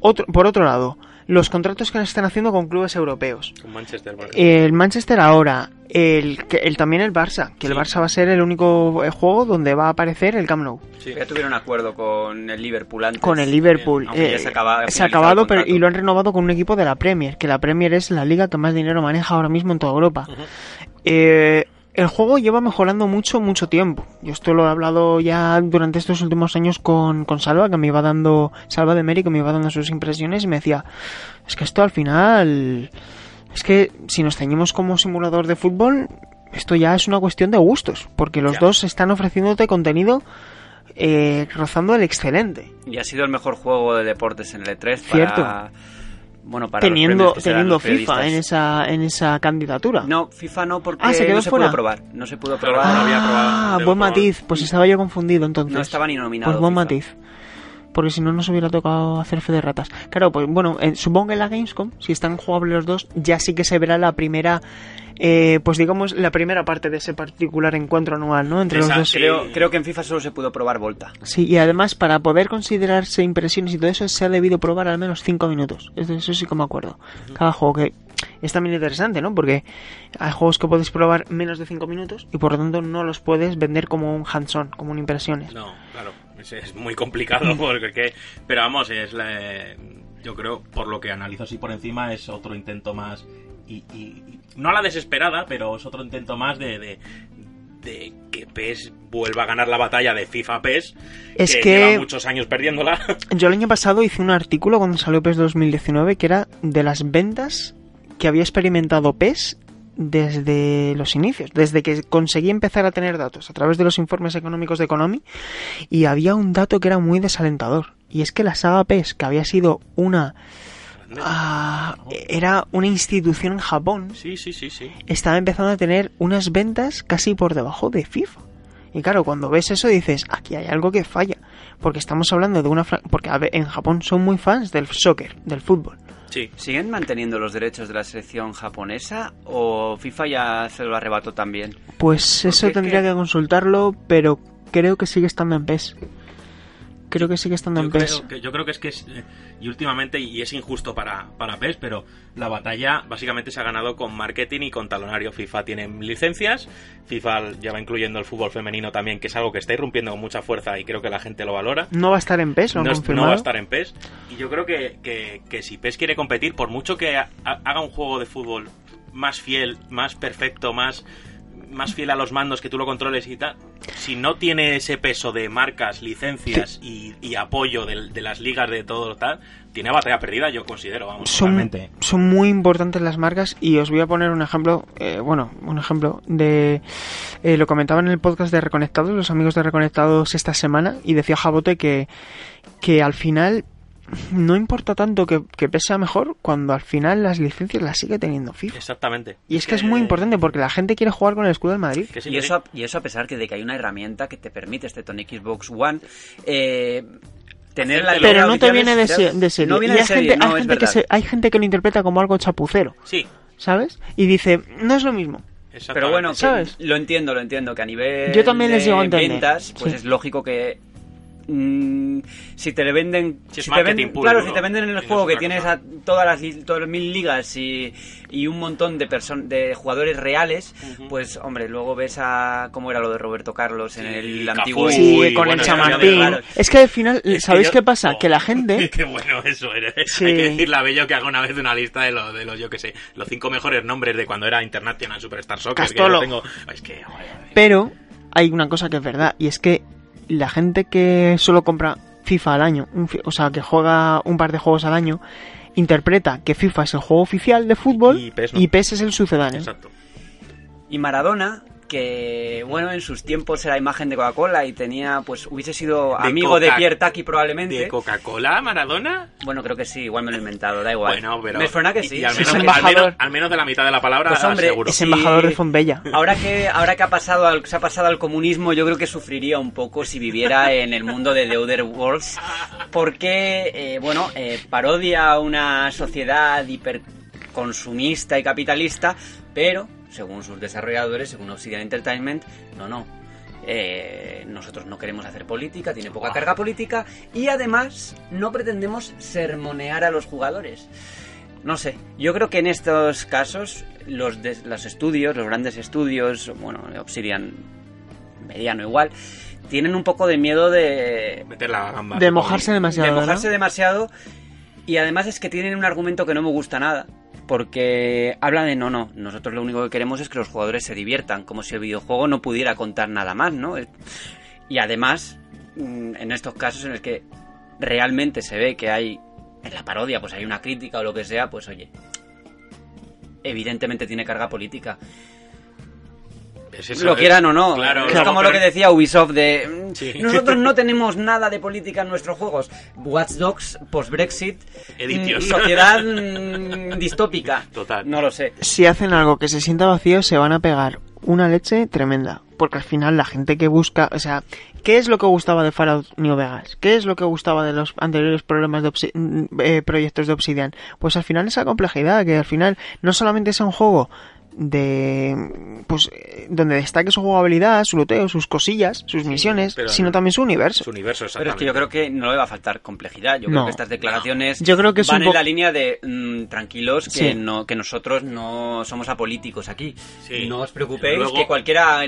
Otro, por otro lado, los contratos que están haciendo con clubes europeos. con Manchester, por ejemplo. El Manchester ahora, el, que- el también el Barça, que el. Barça va a ser el único eh, juego donde va a aparecer el Camp Nou. Sí. Ya tuvieron acuerdo con el Liverpool antes. Con el Liverpool. aunque ya eh, se acaba- ha se ha acabado pero, y lo han renovado con un equipo de la Premier, que la Premier es la liga que más dinero maneja ahora mismo en toda Europa. Eh, el juego lleva mejorando mucho, mucho tiempo. Yo esto lo he hablado ya durante estos últimos años con, con Salva, que me iba dando, Salva de Meri, que me iba dando sus impresiones y me decía, es que esto al final, es que si nos ceñimos como simulador de fútbol, esto ya es una cuestión de gustos, porque los Ya. dos están ofreciéndote contenido eh, rozando el excelente. Y ha sido el mejor juego de deportes en el E3 Cierto. para... Bueno, para los Teniendo, dan teniendo los FIFA en esa, en esa candidatura. No, FIFA no porque Ah, ¿se quedó no se pudo probar. No se pudo probar. no había probado, Ah, buen probado. matiz. Pues estaba yo confundido entonces. No estaba ni nominado. Pues buen FIFA. matiz. Porque si no nos hubiera tocado hacer fe de ratas. Claro, pues bueno, eh, supongo que en la Gamescom, si están jugables los dos, ya sí que se verá la primera, eh, pues digamos, la primera parte de ese particular encuentro anual, ¿no? Entre los dos. sí. Creo, creo que en FIFA solo se pudo probar Volta. Sí, y además para poder considerarse impresiones y todo eso se ha debido probar al menos 5 minutos. Eso, eso sí que me acuerdo. Cada juego que es también interesante, ¿no? Porque hay juegos que puedes probar menos de 5 minutos y por lo tanto no los puedes vender como un hands-on, como un impresiones. No, claro, es, es muy complicado porque, pero vamos, es la- yo creo, por lo que analizo así por encima, es otro intento más y, y- no a la desesperada, pero es otro intento más de, de, de que PES vuelva a ganar la batalla de FIFA PES, Es que, que- lleva muchos años perdiéndola. Yo el año pasado hice un artículo cuando salió PES 2019 que era de las ventas que había experimentado PES desde los inicios, desde que conseguí empezar a tener datos a través de los informes económicos de Economy y había un dato que era muy desalentador y es que la saga PES, que había sido una ah, era una institución en Japón. Sí, sí, sí, sí. Estaba empezando a tener unas ventas casi por debajo de FIFA. Y claro, cuando ves eso dices, aquí hay algo que falla. Porque estamos hablando de una... Porque en Japón son muy fans del soccer, del fútbol. Sí. ¿Siguen manteniendo los derechos de la selección japonesa o FIFA ya se lo arrebató también? Pues eso tendría que... consultarlo, pero creo que sigue estando en PES. Creo que sigue estando en PES. yo creo que es que es, eh, y últimamente, y es injusto para, para PES, pero la batalla básicamente se ha ganado con marketing y con talonario. FIFA tiene licencias, FIFA ya va incluyendo el fútbol femenino también, que es algo que está irrumpiendo con mucha fuerza y creo que la gente lo valora. No va a estar en PES, ¿lo no, no va a estar en PES. Y yo creo que, que, que si PES quiere competir, por mucho que haga un juego de fútbol más fiel, más perfecto, más más fiel a los mandos que tú lo controles y tal, si no tiene ese peso de marcas, licencias y, apoyo de, las ligas de todo tal, tiene batalla perdida, yo considero, vamos, son, son muy importantes las marcas y os voy a poner un ejemplo, eh, bueno, un ejemplo de... Eh, lo comentaba en el podcast de Reconectados, los amigos de Reconectados esta semana, y decía Jabote que, que al final no importa tanto que, que pese mejor cuando al final las licencias las sigue teniendo FIFA. Exactamente. Y es que es muy importante porque la gente quiere jugar con el escudo del Madrid. y, eso, y eso a pesar que de que hay una herramienta que te permite este Tony Xbox One eh, tener la Pero no te viene de, serie. No viene de serie, hay, gente, que hay gente que lo interpreta como algo chapucero. Sí. ¿Sabes? Y dice, no es lo mismo. Pero bueno, ¿sabes? lo entiendo, lo entiendo, que a nivel Yo también les de ventas, pues es lógico que Mm, si te le venden si, te venden, claro si te venden en el juego que tienes a todas las todas las mil ligas y, y un montón de de jugadores reales pues hombre luego ves a cómo era lo de Roberto Carlos en el antiguo sí, con el chamartín. es que al final sabéis qué pasa que la gente qué bueno eso era hay que decirle a Bello que haga una vez una lista de los de los yo que sé los cinco mejores nombres de cuando era International Superstar Soccer tengo... es que, pero hay una cosa que es verdad y es que la gente que solo compra FIFA al año, o sea, que juega un par de juegos al año, interpreta que FIFA es el juego oficial de fútbol y PES, es el sucedáneo. Exacto. Y Maradona que bueno en sus tiempos era imagen de Coca-Cola y tenía pues hubiese sido amigo de Pierre Taki probablemente. de Coca-Cola Maradona bueno creo que sí igual me lo he inventado da igual. Bueno pero me suena que sí. al, menos, embajador... al, menos, de la mitad de la palabra pues hombre, seguro. es embajador de Fonbella. Ahora que ahora que ha pasado al, se ha pasado al comunismo yo creo que sufriría un poco si viviera en el mundo de The Other Worlds porque eh, bueno eh, parodia una sociedad hiperconsumista y capitalista pero según sus desarrolladores, según Obsidian Entertainment, no, no. Eh, nosotros no queremos hacer política, tiene poca carga política y además no pretendemos sermonear a los jugadores. No sé, yo creo que en estos casos los, los estudios, los grandes estudios, bueno, Obsidian mediano igual, tienen un poco de miedo de... Meter la gamba. De mojarse demasiado. De mojarse demasiado y además es que tienen un argumento que no me gusta nada porque habla de no, no, nosotros lo único que queremos es que los jugadores se diviertan, como si el videojuego no pudiera contar nada más, ¿no? Y además, mm, en estos casos en los que realmente se ve que hay, en la parodia, pues hay una crítica o lo que sea, pues oye, evidentemente tiene carga política lo quieran o no. es como lo que decía Ubisoft de mm, nosotros no tenemos nada de política en nuestros juegos. Watch Dogs post Brexit, mm, sociedad mm, distópica. Total. No lo sé. Si hacen algo que se sienta vacío se van a pegar una leche tremenda, porque al final la gente que busca, o sea, ¿qué es lo que gustaba de Fallout New Vegas? ¿Qué es lo que gustaba de los anteriores problemas de eh, proyectos de Obsidian? Pues al final esa complejidad, que al final no solamente es un juego de pues donde destaque su jugabilidad, su loteo, sus cosillas, sus misiones, sino también su universo. Su universo Pero es que yo creo que no le va a faltar complejidad. Yo creo que estas declaraciones yo creo que van en la línea de mm, tranquilos que no que nosotros no somos apolíticos aquí. No os preocupéis que cualquiera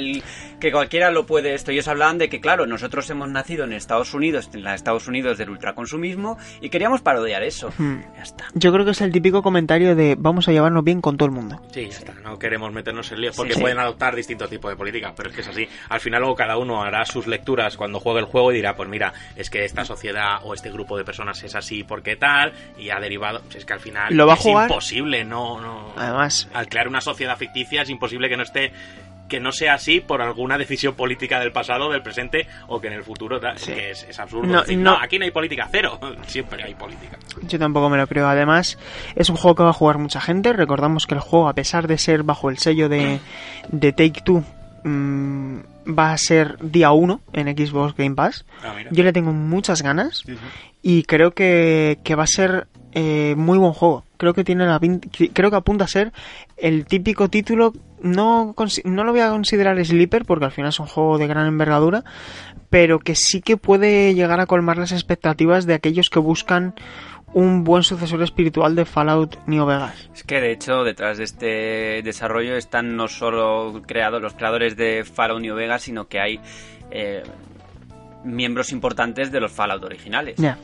que cualquiera lo puede esto. Ellos hablan de que claro, nosotros hemos nacido en Estados Unidos, en los Estados Unidos del ultraconsumismo y queríamos parodiar eso. Hmm. Ya está. Yo creo que es el típico comentario de vamos a llevarnos bien con todo el mundo. Sí, ya está. No queremos meternos en líos porque pueden adoptar distintos tipos de política, pero es que es así. Al final luego cada uno hará sus lecturas cuando juegue el juego y dirá, pues mira, es que esta sociedad o este grupo de personas es así porque tal y ha derivado, pues es que al final ¿Lo va es a jugar? imposible, no, no. Además, al crear una sociedad ficticia es imposible que no esté que no sea así por alguna decisión política del pasado, del presente o que en el futuro ta- Sí. que es, es absurdo. No, decir, no. no, aquí no hay política, cero. Siempre hay política. Yo tampoco me lo creo. Además, es un juego que va a jugar mucha gente. Recordamos que el juego, a pesar de ser bajo el sello de, de Take Two, mm, va a ser día 1 en Xbox Game Pass. Ah. Yo le tengo muchas ganas y creo que, que va a ser eh, muy buen juego. Creo que tiene la creo que apunta a ser el típico título. No, no lo voy a considerar sleeper porque al final es un juego de gran envergadura, pero que sí que puede llegar a colmar las expectativas de aquellos que buscan un buen sucesor espiritual de Fallout New Vegas. Es que de hecho detrás de este desarrollo están no solo creados los creadores de Fallout New Vegas, sino que hay eh, miembros importantes de los Fallout originales. Ya.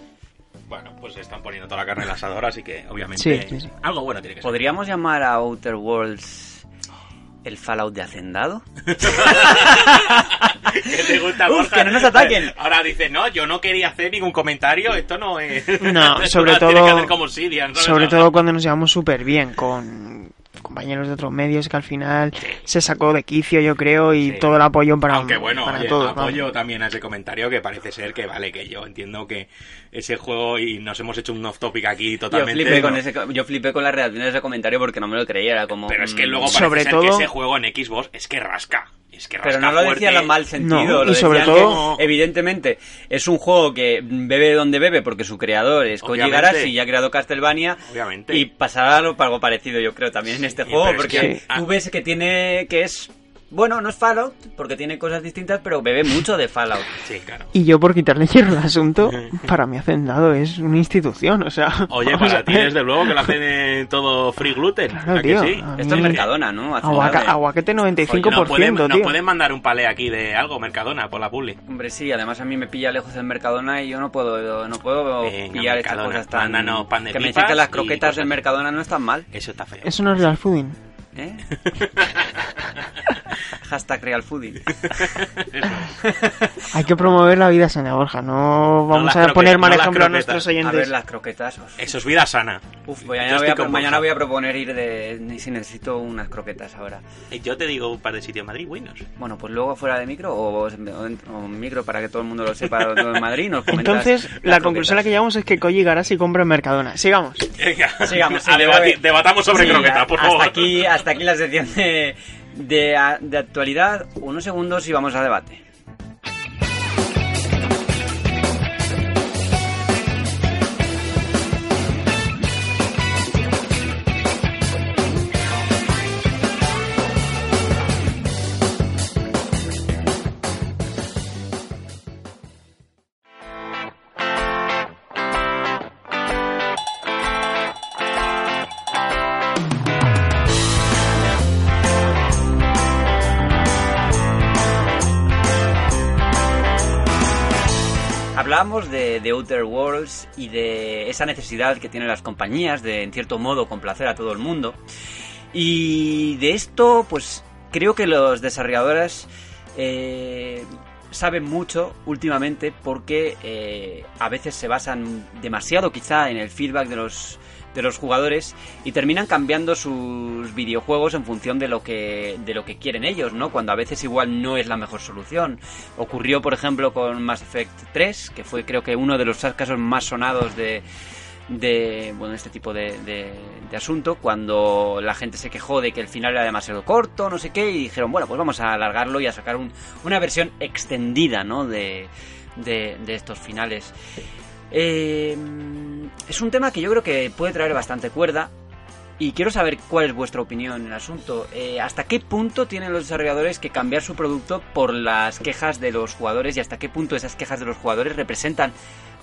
Bueno, pues se están poniendo toda la carne en el asador, así que obviamente Sí, sí, sí. algo bueno tiene que ser. ¿Podríamos llamar a Outer Worlds el Fallout de Hacendado? ¿Qué te gusta, Uf, Borja? que no nos ataquen. Ahora dice, no, yo no quería hacer ningún comentario, esto no es... No, sobre no todo- que hacer como Obsidian, ¿sabes? Sobre todo cuando nos llevamos súper bien con compañeros de otros medios que al final se sacó de quicio, yo creo, y Sí. todo el apoyo para, Aunque bueno, para oye, todos. vamos. apoyo también a ese comentario que parece ser que vale, que yo entiendo que ese juego y nos hemos hecho un off topic aquí Yo totalmente. flipé, con ese, yo flipé con la reacción de ese comentario porque no me lo creía, era como... Pero es que mm, luego parece Sobre ser todo- que ese juego en Xbox es que rasca. Es que rasca Pero no lo decía en lo mal sentido, No, lo y sobre decían que, todo- evidentemente es un juego que bebe donde bebe porque su creador es Koji. Garashi y ha creado Castlevania Obviamente. y pasará algo, algo parecido yo creo también en este Sí, juego porque que- tú ves que tiene que es bueno, no es Fallout porque tiene cosas distintas, pero bebe mucho de Fallout. Sí, claro. Y yo por quitarle hierro al asunto, para mí Hacendado es una institución, o sea... Oye, para ti desde luego que lo hacen todo free gluten. Claro, ¿verdad que tío. sí? A Esto es Mercadona, ¿no? Aguaca- aguacate 95%, nos, pueden, nos tío. pueden mandar un palé aquí de algo, Mercadona, por la publi. Hombre, sí, además a mí me pilla lejos el Mercadona y yo no puedo no puedo Venga, pillar estas cosas tan... mándanos pan de que me dicen que las croquetas del Mercadona no están mal. Eso está feo. Eso no es real fooding. ¿Eh? Hashtag Real Fooding. Hay que promover la vida sana, Borja. No vamos las a poner mal no ejemplo a nuestros A ver oyentes. las croquetas. Uf, Eso es vida sana. Uf, Yo mañana, voy a, mañana voy a proponer ir de... ni Si necesito unas croquetas ahora. Eh, Yo te digo un par de sitios en Madrid buenos. Bueno, pues luego fuera de micro o, o micro para que todo el mundo lo sepa en Madrid nos comentas Entonces, la conclusión a la que llegamos es que Koji Garashi compra en Mercadona. Sigamos. Venga, Sigamos, sí, a voy- debatamos sobre Sí, croquetas, por hasta favor. Aquí, hasta aquí la sección de, de, de actualidad. Unos segundos y vamos a debate. De, Outer Worlds y de esa necesidad que tienen las compañías de, en cierto modo, complacer a todo el mundo. Y de esto, pues creo que los desarrolladores eh, saben mucho últimamente porque eh, a veces se basan demasiado quizá en el feedback de los de los jugadores y terminan cambiando sus videojuegos en función de lo que de lo que quieren ellos, ¿no? Cuando a veces igual no es la mejor solución. Ocurrió, por ejemplo, con Mass Effect 3, que fue creo que uno de los casos más sonados de de bueno este tipo de, de, de asunto cuando la gente se quejó de que el final era demasiado corto no sé qué y dijeron bueno pues vamos a alargarlo y a sacar un- una versión extendida no de, de, de estos finales Eh, es un tema que yo creo que puede traer bastante cuerda y quiero saber cuál es vuestra opinión en el asunto. Eh, ¿Hasta qué punto tienen los desarrolladores que cambiar su producto por las quejas de los jugadores y hasta qué punto esas quejas de los jugadores representan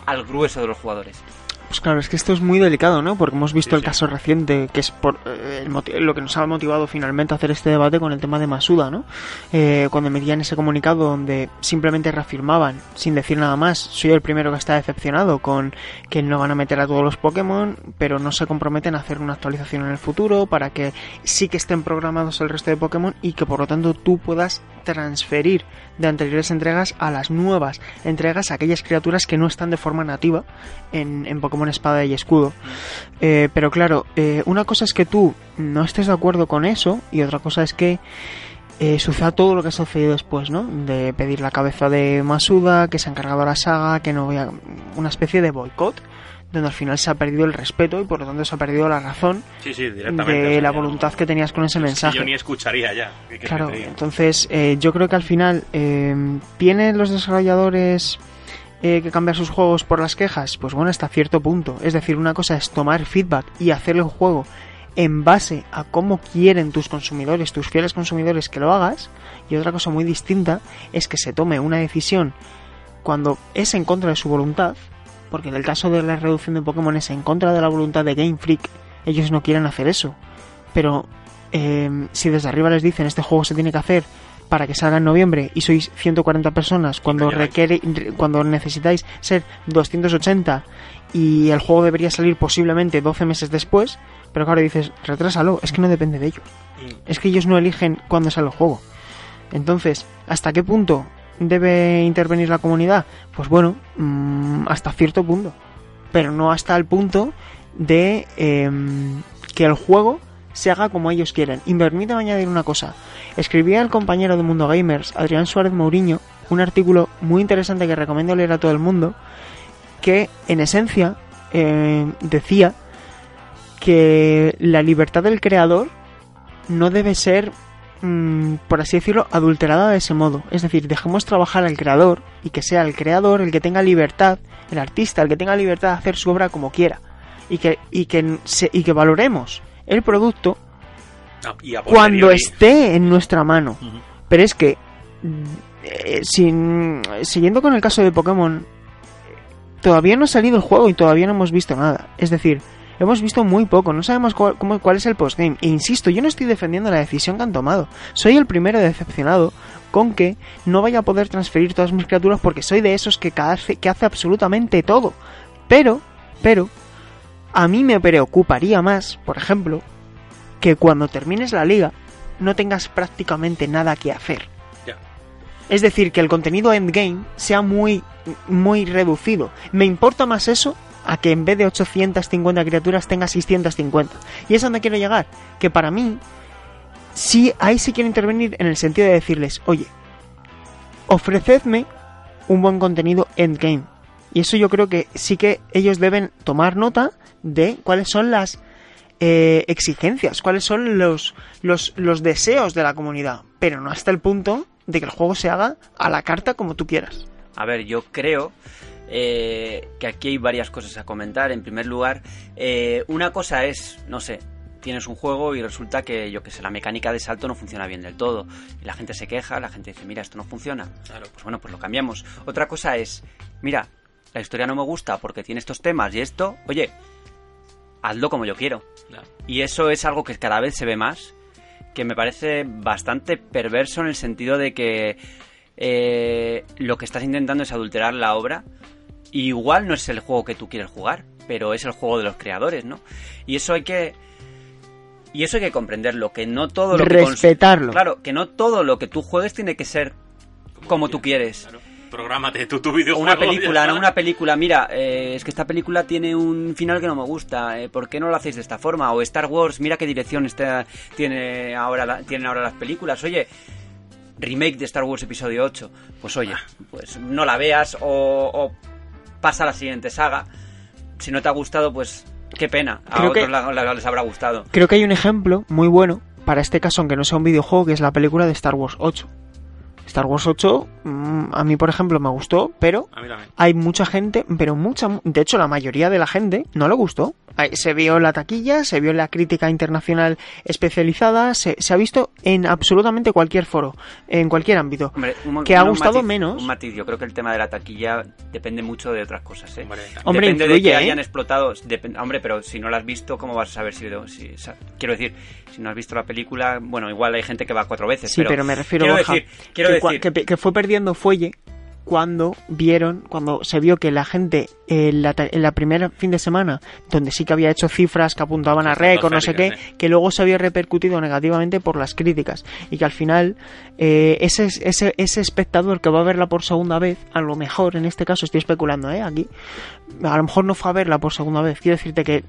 al grueso de los jugadores? Pues claro, es que esto es muy delicado, ¿no? Porque hemos visto Sí, el sí. caso reciente, que es por eh, el lo que nos ha motivado finalmente a hacer este debate con el tema de Masuda, ¿no? Eh, cuando emitían ese comunicado donde simplemente reafirmaban, sin decir nada más, soy el primero que está decepcionado con que no van a meter a todos los Pokémon, pero no se comprometen a hacer una actualización en el futuro para que sí que estén programados el resto de Pokémon y que por lo tanto tú puedas transferir de anteriores entregas a las nuevas entregas aquellas criaturas que no están de forma nativa en, en Pokémon Espada y Escudo. Eh, pero claro, eh, una cosa es que tú no estés de acuerdo con eso y otra cosa es que eh, suceda todo lo que ha sucedido después, ¿no? De pedir la cabeza de Masuda, que se ha encargado la saga, que no vea una especie de boicot, donde al final se ha perdido el respeto y por lo tanto se ha perdido la razón Sí, sí, de la voluntad no- que tenías con ese es que mensaje. yo ni escucharía ya. ¿qué quieres que Claro, entonces eh, yo creo que al final eh, tienen los desarrolladores eh, que cambiar sus juegos por las quejas, pues bueno, hasta cierto punto. Es decir, una cosa es tomar feedback y hacer el juego en base a cómo quieren tus consumidores, tus fieles consumidores que lo hagas, y otra cosa muy distinta es que se tome una decisión cuando es en contra de su voluntad, porque en el caso de la reducción de Pokémon es en contra de la voluntad de Game Freak, ellos no quieren hacer eso. Pero eh, si desde arriba les dicen este juego se tiene que hacer para que salga en noviembre y sois 140 personas cuando requiere cuando necesitáis ser 280 y el juego debería salir posiblemente 12 meses después, pero claro dices, retrásalo, es que no depende de ellos. Mm. Es que ellos no eligen cuándo sale el juego. Entonces, ¿hasta qué punto debe intervenir la comunidad? Pues bueno, mm, hasta cierto punto. Pero no hasta el punto de em, que el juego se haga como ellos quieren. Y permítame añadir una cosa. Escribía el compañero de Mundo Gamers, Adrián Suárez Mourinho, un artículo muy interesante que recomiendo leer a todo el mundo, que en esencia eh, decía que la libertad del creador no debe ser, mm, por así decirlo, adulterada de ese modo. Es decir, dejemos trabajar al creador y que sea el creador el que tenga libertad, el artista el que tenga libertad de hacer su obra como quiera. Y que, y que, se- y que valoremos el producto Ah, y cuando esté en nuestra mano. Pero es que, mm, eh, sin, siguiendo con el caso de Pokémon, todavía no ha salido el juego y todavía no hemos visto nada. Es decir, hemos visto muy poco, no sabemos cuál, cómo- cuál es el postgame. E insisto, yo no estoy defendiendo la decisión que han tomado. Soy el primero decepcionado con que no vaya a poder transferir todas mis criaturas porque soy de esos que, hace, que hace absolutamente todo. Pero, pero, a mí me preocuparía más, por ejemplo, que cuando termines la liga no tengas prácticamente nada que hacer. Ya. Es decir, que el contenido endgame sea muy, muy reducido. Me importa más eso a que en vez de 850 criaturas tenga 650. Y es a donde quiero llegar. Que para mí, sí, ahí sí quiero intervenir en el sentido de decirles, oye, ofrecedme un buen contenido endgame. Y eso yo creo que sí que ellos deben tomar nota de cuáles son las eh, exigencias, cuáles son los, los, los deseos de la comunidad, pero no hasta el punto de que el juego se haga a la carta como tú quieras. A ver, yo creo eh, que aquí hay varias cosas a comentar. En primer lugar, eh, una cosa es, no sé, tienes un juego y resulta que, yo que sé, la mecánica de salto no funciona bien del todo. Y la gente se queja, la gente dice, mira, esto no funciona. Claro. Pues bueno, pues lo cambiamos. Otra cosa es, mira, la historia no me gusta porque tiene estos temas y esto, oye, hazlo como yo quiero. Claro. Y eso es algo que cada vez se ve más, que me parece bastante perverso en el sentido de que eh, lo que estás intentando es adulterar la obra. Y igual no es el juego que tú quieres jugar, pero es el juego de los creadores, ¿no? Y eso hay que... Y eso hay que comprenderlo, que no todo lo que... Respetarlo. Claro, que no todo lo que tú juegues tiene que ser como tú quieres. Claro. Prográmate tú tu videojuego. una película, no una película. Mira, eh, es que esta película tiene un final que no me gusta. eh, ¿Por qué no lo hacéis de esta forma? O Star Wars, mira qué dirección está, tiene ahora la- tienen ahora las películas. Oye, remake de Star Wars Episodio 8. Pues oye, pues no la veas o, o pasa a la siguiente saga. Si no te ha gustado, pues qué pena. A Creo que- otros la- la- les habrá gustado. Creo que hay un ejemplo muy bueno para este caso, aunque no sea un videojuego, que es la película de Star Wars 8. Star Wars 8, mm, a mí por ejemplo me gustó, pero A mí también. hay mucha gente, pero mucha, de hecho la mayoría de la gente no le gustó. Se vio la taquilla, se vio la crítica internacional especializada, se, se ha visto en absolutamente cualquier foro, en cualquier ámbito. Hombre, un Que ha un gustado matiz- menos. Un matiz, yo creo que el tema de la taquilla depende mucho de otras cosas, ¿eh? Hombre, Hombre, Depende de que ¿eh? hayan explotado. hombre, pero si no la has visto, ¿cómo vas a saber si, si- sa- Quiero decir, si no has visto la película, bueno, igual hay gente que va cuatro veces. Sí, pero, me refiero quiero decir, quiero cua- decir, que fue perdiendo fuelle cuando vieron, cuando se vio que la gente en la, ta- en la primera fin de semana, donde sí que había hecho cifras que apuntaban a récord, no sé qué, sí. que luego se había repercutido negativamente por las críticas y que al final eh, ese, ese, ese espectador que va a verla por segunda vez, a lo mejor en este caso estoy especulando, ¿eh? Aquí, a lo mejor no fue a verla por segunda vez. Quiero decirte que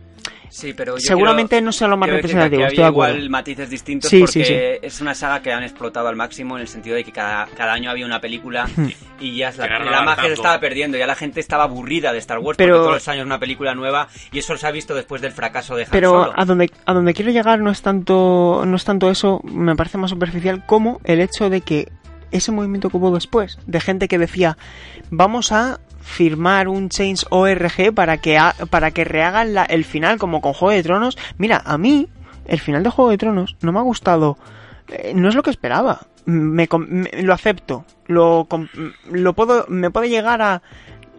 Sí, pero yo seguramente quiero- no sea lo más que representativo. Estoy de había acuerdo. igual matices distintos Sí, porque sí, sí. es una saga que han explotado al máximo en el sentido de que cada, cada año había una película Hmm. y ya es la, la magia se estaba perdiendo. Ya la gente estaba aburrida de Star Wars Pero- porque todos los años una película nueva y eso se ha visto después del fracaso de Han Pero Solo. a donde, a donde quiero llegar no es tanto no es tanto eso, me parece más superficial como el hecho de que ese movimiento que hubo después, de gente que decía, vamos a firmar un Change ORG para que, para que rehagan la- el final como con Juego de Tronos. Mira, a mí el final de Juego de Tronos no me ha gustado, eh, no es lo que esperaba. Me, com- me- lo acepto, lo, com- lo puedo, me puede llegar a...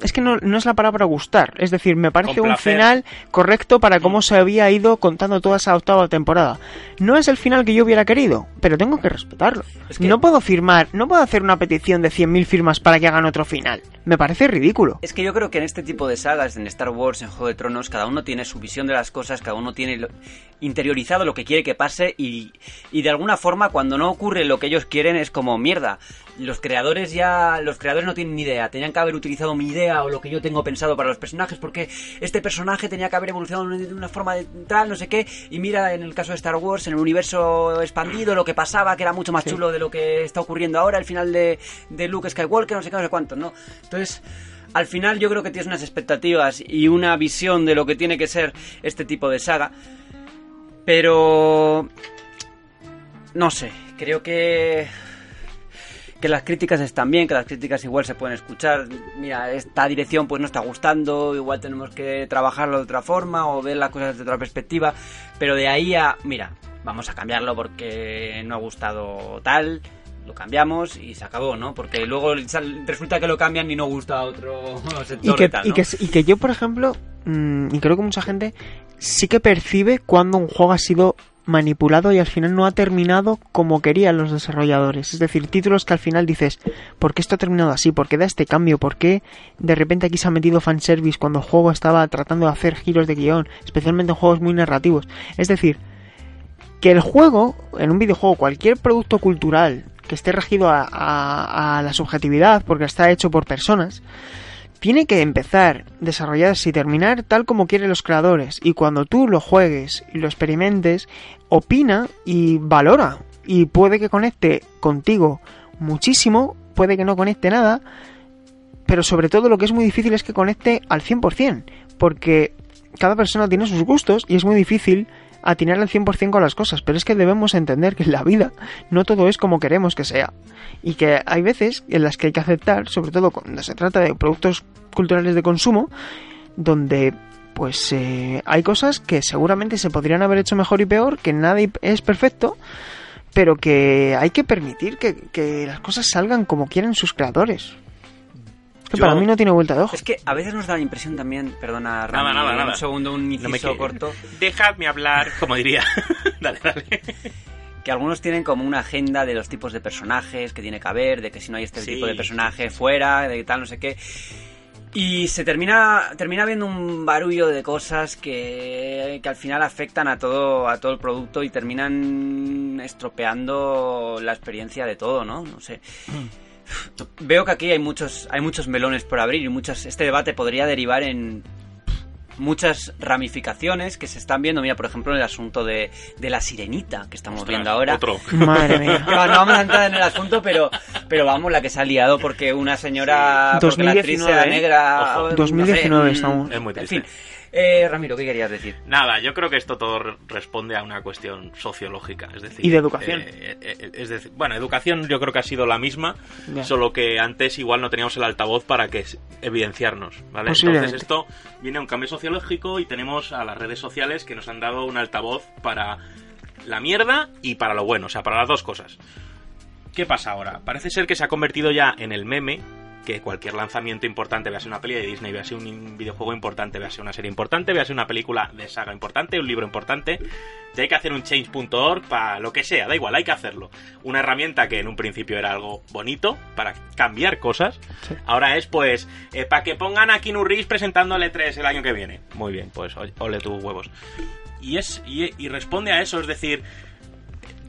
Es que no, no es la palabra gustar, es decir, me parece un final correcto para cómo se había ido contando toda esa octava temporada. No es el final que yo hubiera querido, pero tengo que respetarlo. Es que- No puedo firmar, no puedo hacer una petición de 100.000 firmas para que hagan otro final. Me parece ridículo. Es que yo creo que en este tipo de sagas, en Star Wars, en Juego de Tronos, cada uno tiene su visión de las cosas, cada uno tiene lo- interiorizado lo que quiere que pase y, y de alguna forma cuando no ocurre lo que ellos quieren es como mierda. Los creadores ya, los creadores no tienen ni idea, tenían que haber utilizado mi idea o lo que yo tengo pensado para los personajes porque este personaje tenía que haber evolucionado de una forma de tal, no sé qué, y mira en el caso de Star Wars, en el universo expandido, lo que pasaba, que era mucho más Sí. chulo de lo que está ocurriendo ahora, el final de, de Luke Skywalker, no sé qué, no sé cuánto, ¿no? Entonces, al final yo creo que tienes unas expectativas y una visión de lo que tiene que ser este tipo de saga. Pero... No sé, creo que... Que las críticas están bien, que las críticas igual se pueden escuchar. Mira, esta dirección pues no está gustando, igual tenemos que trabajarlo de otra forma o ver las cosas desde otra perspectiva. Pero de ahí a, mira, vamos a cambiarlo porque no ha gustado tal, lo cambiamos y se acabó, ¿no? Porque luego resulta que lo cambian y no gusta a otro sector Y que, tal, y, que, y que yo, por ejemplo, mm, y creo que mucha gente sí que percibe cuando un juego ha sido manipulado y al final no ha terminado como querían los desarrolladores. Es decir, títulos que al final dices, ¿por qué esto ha terminado así? ¿Por qué da este cambio? ¿Por qué de repente aquí se ha metido fanservice cuando el juego estaba tratando de hacer giros de guion, especialmente en juegos muy narrativos? Es decir, que el juego, en un videojuego, cualquier producto cultural que esté regido a, a- a la subjetividad, porque está hecho por personas, tiene que empezar, desarrollarse y terminar tal como quieren los creadores. Y cuando tú lo juegues y lo experimentes, opina y valora. Y puede que conecte contigo muchísimo, puede que no conecte nada, pero sobre todo lo que es muy difícil es que conecte al 100%, porque cada persona tiene sus gustos y es muy difícil atinar al 100% con las cosas, pero es que debemos entender que en la vida no todo es como queremos que sea y que hay veces en las que hay que aceptar, sobre todo cuando se trata de productos culturales de consumo, donde pues eh, hay cosas que seguramente se podrían haber hecho mejor y peor, que nadie es perfecto, pero que hay que permitir que, que las cosas salgan como quieren sus creadores. Es que Yo- para mí no tiene vuelta de hoja. Es que a veces nos da la impresión también, perdona, Rami, Nada, nada, nada. un segundo, un inciso No me quiere- corto, Dejadme hablar, como diría. dale, dale. que algunos tienen como una agenda de los tipos de personajes que tiene que haber, de que si no hay este Sí, tipo de personaje fuera, de tal, no sé qué. Y se termina termina habiendo un barullo de cosas que, que al final afectan a todo a todo el producto y terminan estropeando la experiencia de todo, ¿no? No sé. Veo que aquí hay muchos hay muchos melones por abrir y muchas este debate podría derivar en muchas ramificaciones que se están viendo. Mira, por ejemplo, en el asunto de, de la sirenita que estamos Ostras, viendo ahora. Otro. Madre mía. No, no vamos a entrar en el asunto, pero, pero vamos, la que se ha liado porque una señora, Sí. porque la actriz 2019, era ¿eh? negra. Ojo. no sé, 2019 mm, estamos. Es muy En triste. fin, eh, Ramiro, ¿qué querías decir? Nada, yo creo que esto todo re- responde a una cuestión sociológica, es decir... Y de educación. eh, eh, es decir, bueno, educación yo creo que ha sido la misma, solo que antes igual no teníamos el altavoz para que evidenciarnos, ¿vale? Entonces esto viene a un cambio sociológico y tenemos a las redes sociales que nos han dado un altavoz para la mierda y para lo bueno, o sea, para las dos cosas. ¿Qué pasa ahora? Parece ser que se ha convertido ya en el meme que cualquier lanzamiento importante, vease una peli de Disney, vease un videojuego importante, vease una serie importante, vease una película de saga importante, un libro importante, ya hay que hacer un change.org para lo que sea, da igual, hay que hacerlo. Una herramienta que en un principio era algo bonito para cambiar cosas, Sí. ahora es pues para que pongan a Keanu Reeves presentando E3 el año que viene. Muy bien, pues o- ole tus huevos. Y es y, y responde a eso, es decir,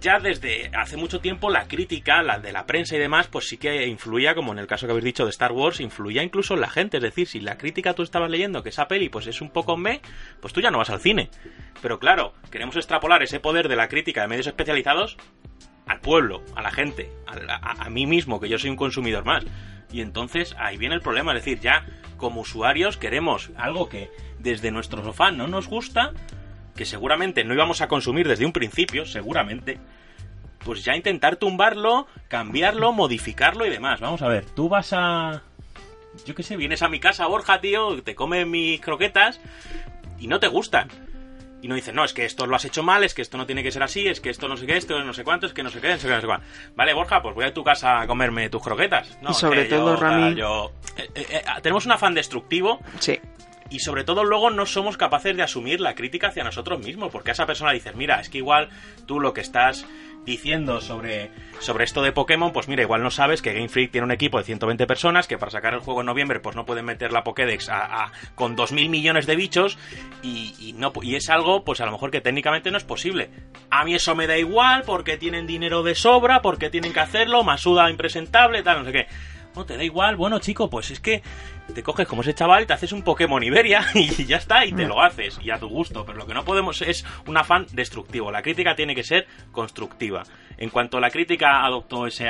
ya desde hace mucho tiempo la crítica, la de la prensa y demás, pues sí que influía, como en el caso que habéis dicho de Star Wars, influía incluso en la gente. Es decir, si la crítica tú estabas leyendo que esa peli pues es un poco me, pues tú ya no vas al cine. Pero claro, queremos extrapolar ese poder de la crítica de medios especializados al pueblo, a la gente, a, a mí mismo, que yo soy un consumidor más. Y entonces ahí viene el problema, es decir, ya como usuarios queremos algo que desde nuestro sofá no nos gusta, que seguramente no íbamos a consumir desde un principio, seguramente, pues ya intentar tumbarlo, cambiarlo, modificarlo y demás. Vamos a ver, tú vas a... Yo qué sé, vienes a mi casa, Borja, tío, te comes mis croquetas y no te gustan. Y no dices, no, es que esto lo has hecho mal, es que esto no tiene que ser así, es que esto no sé qué, esto no sé cuánto, es que no sé qué, no sé qué, no sé cuál. Vale, Borja, pues voy a tu casa a comerme tus croquetas. No, y sobre todo, Rami... Yo, eh, eh, eh, tenemos un afán destructivo. Sí y sobre todo luego no somos capaces de asumir la crítica hacia nosotros mismos, porque a esa persona dices, mira, es que igual tú lo que estás diciendo sobre, sobre esto de Pokémon, pues mira, igual no sabes que Game Freak tiene un equipo de 120 personas que para sacar el juego en noviembre pues no pueden meter la Pokédex a, con 2.000 millones de bichos y, no, y es algo pues a lo mejor que técnicamente no es posible. A mí eso me da igual porque tienen dinero de sobra, porque tienen que hacerlo, Masuda impresentable, tal, no sé qué no te da igual, bueno chico, pues es que te coges como ese chaval y te haces un Pokémon Iberia y ya está, y te mm. lo haces, y a tu gusto, pero lo que no podemos es un afán destructivo, la crítica tiene que ser constructiva. En cuanto la crítica adoptó ese,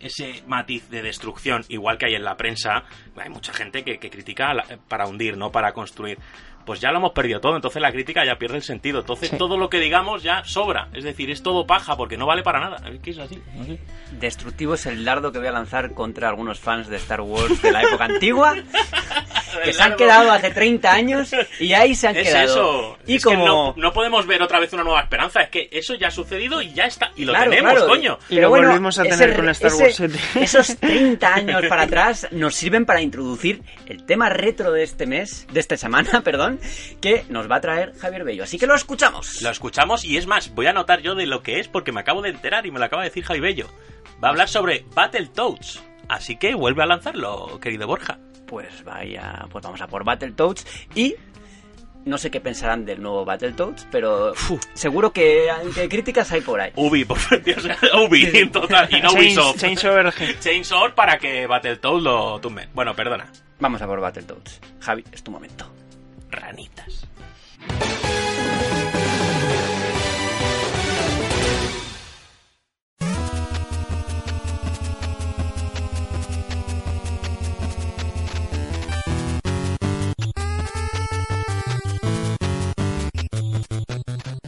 ese matiz de destrucción, igual que hay en la prensa, hay mucha gente que, que critica para hundir, no para construir pues ya lo hemos perdido todo, entonces la crítica ya pierde el sentido. Entonces todo lo que digamos ya sobra, es decir, es todo paja porque no vale para nada. Es que es así, Destructivo es el dardo que voy a lanzar contra algunos fans de Star Wars de la época antigua que se han quedado hace 30 años y ahí se han es quedado. Eso. Y como no, podemos ver otra vez una nueva esperanza, es que eso ya ha sucedido y ya está y lo tenemos, coño. Y lo volvemos a tener con Star Wars Esos 30 años para atrás nos sirven para introducir el tema retro de este mes, de esta semana, perdón, que nos va a traer Javier Bello. Así que lo escuchamos. Lo escuchamos y es más, voy a anotar yo de lo que es porque me acabo de enterar y me lo acaba de decir Javier Bello. Va a hablar sobre Battletoads. Así que vuelve a lanzarlo, querido Borja. Pues vaya, pues vamos a por Battletoads y no sé qué pensarán del nuevo Battletoads, pero seguro que, críticas hay por ahí. Ubi, por Dios, Ubi, en total, y no Ubisoft. Chainsaw para que Battletoads lo tumbe. Bueno, perdona. Vamos a por Battletoads. Javi, es tu momento ranitas.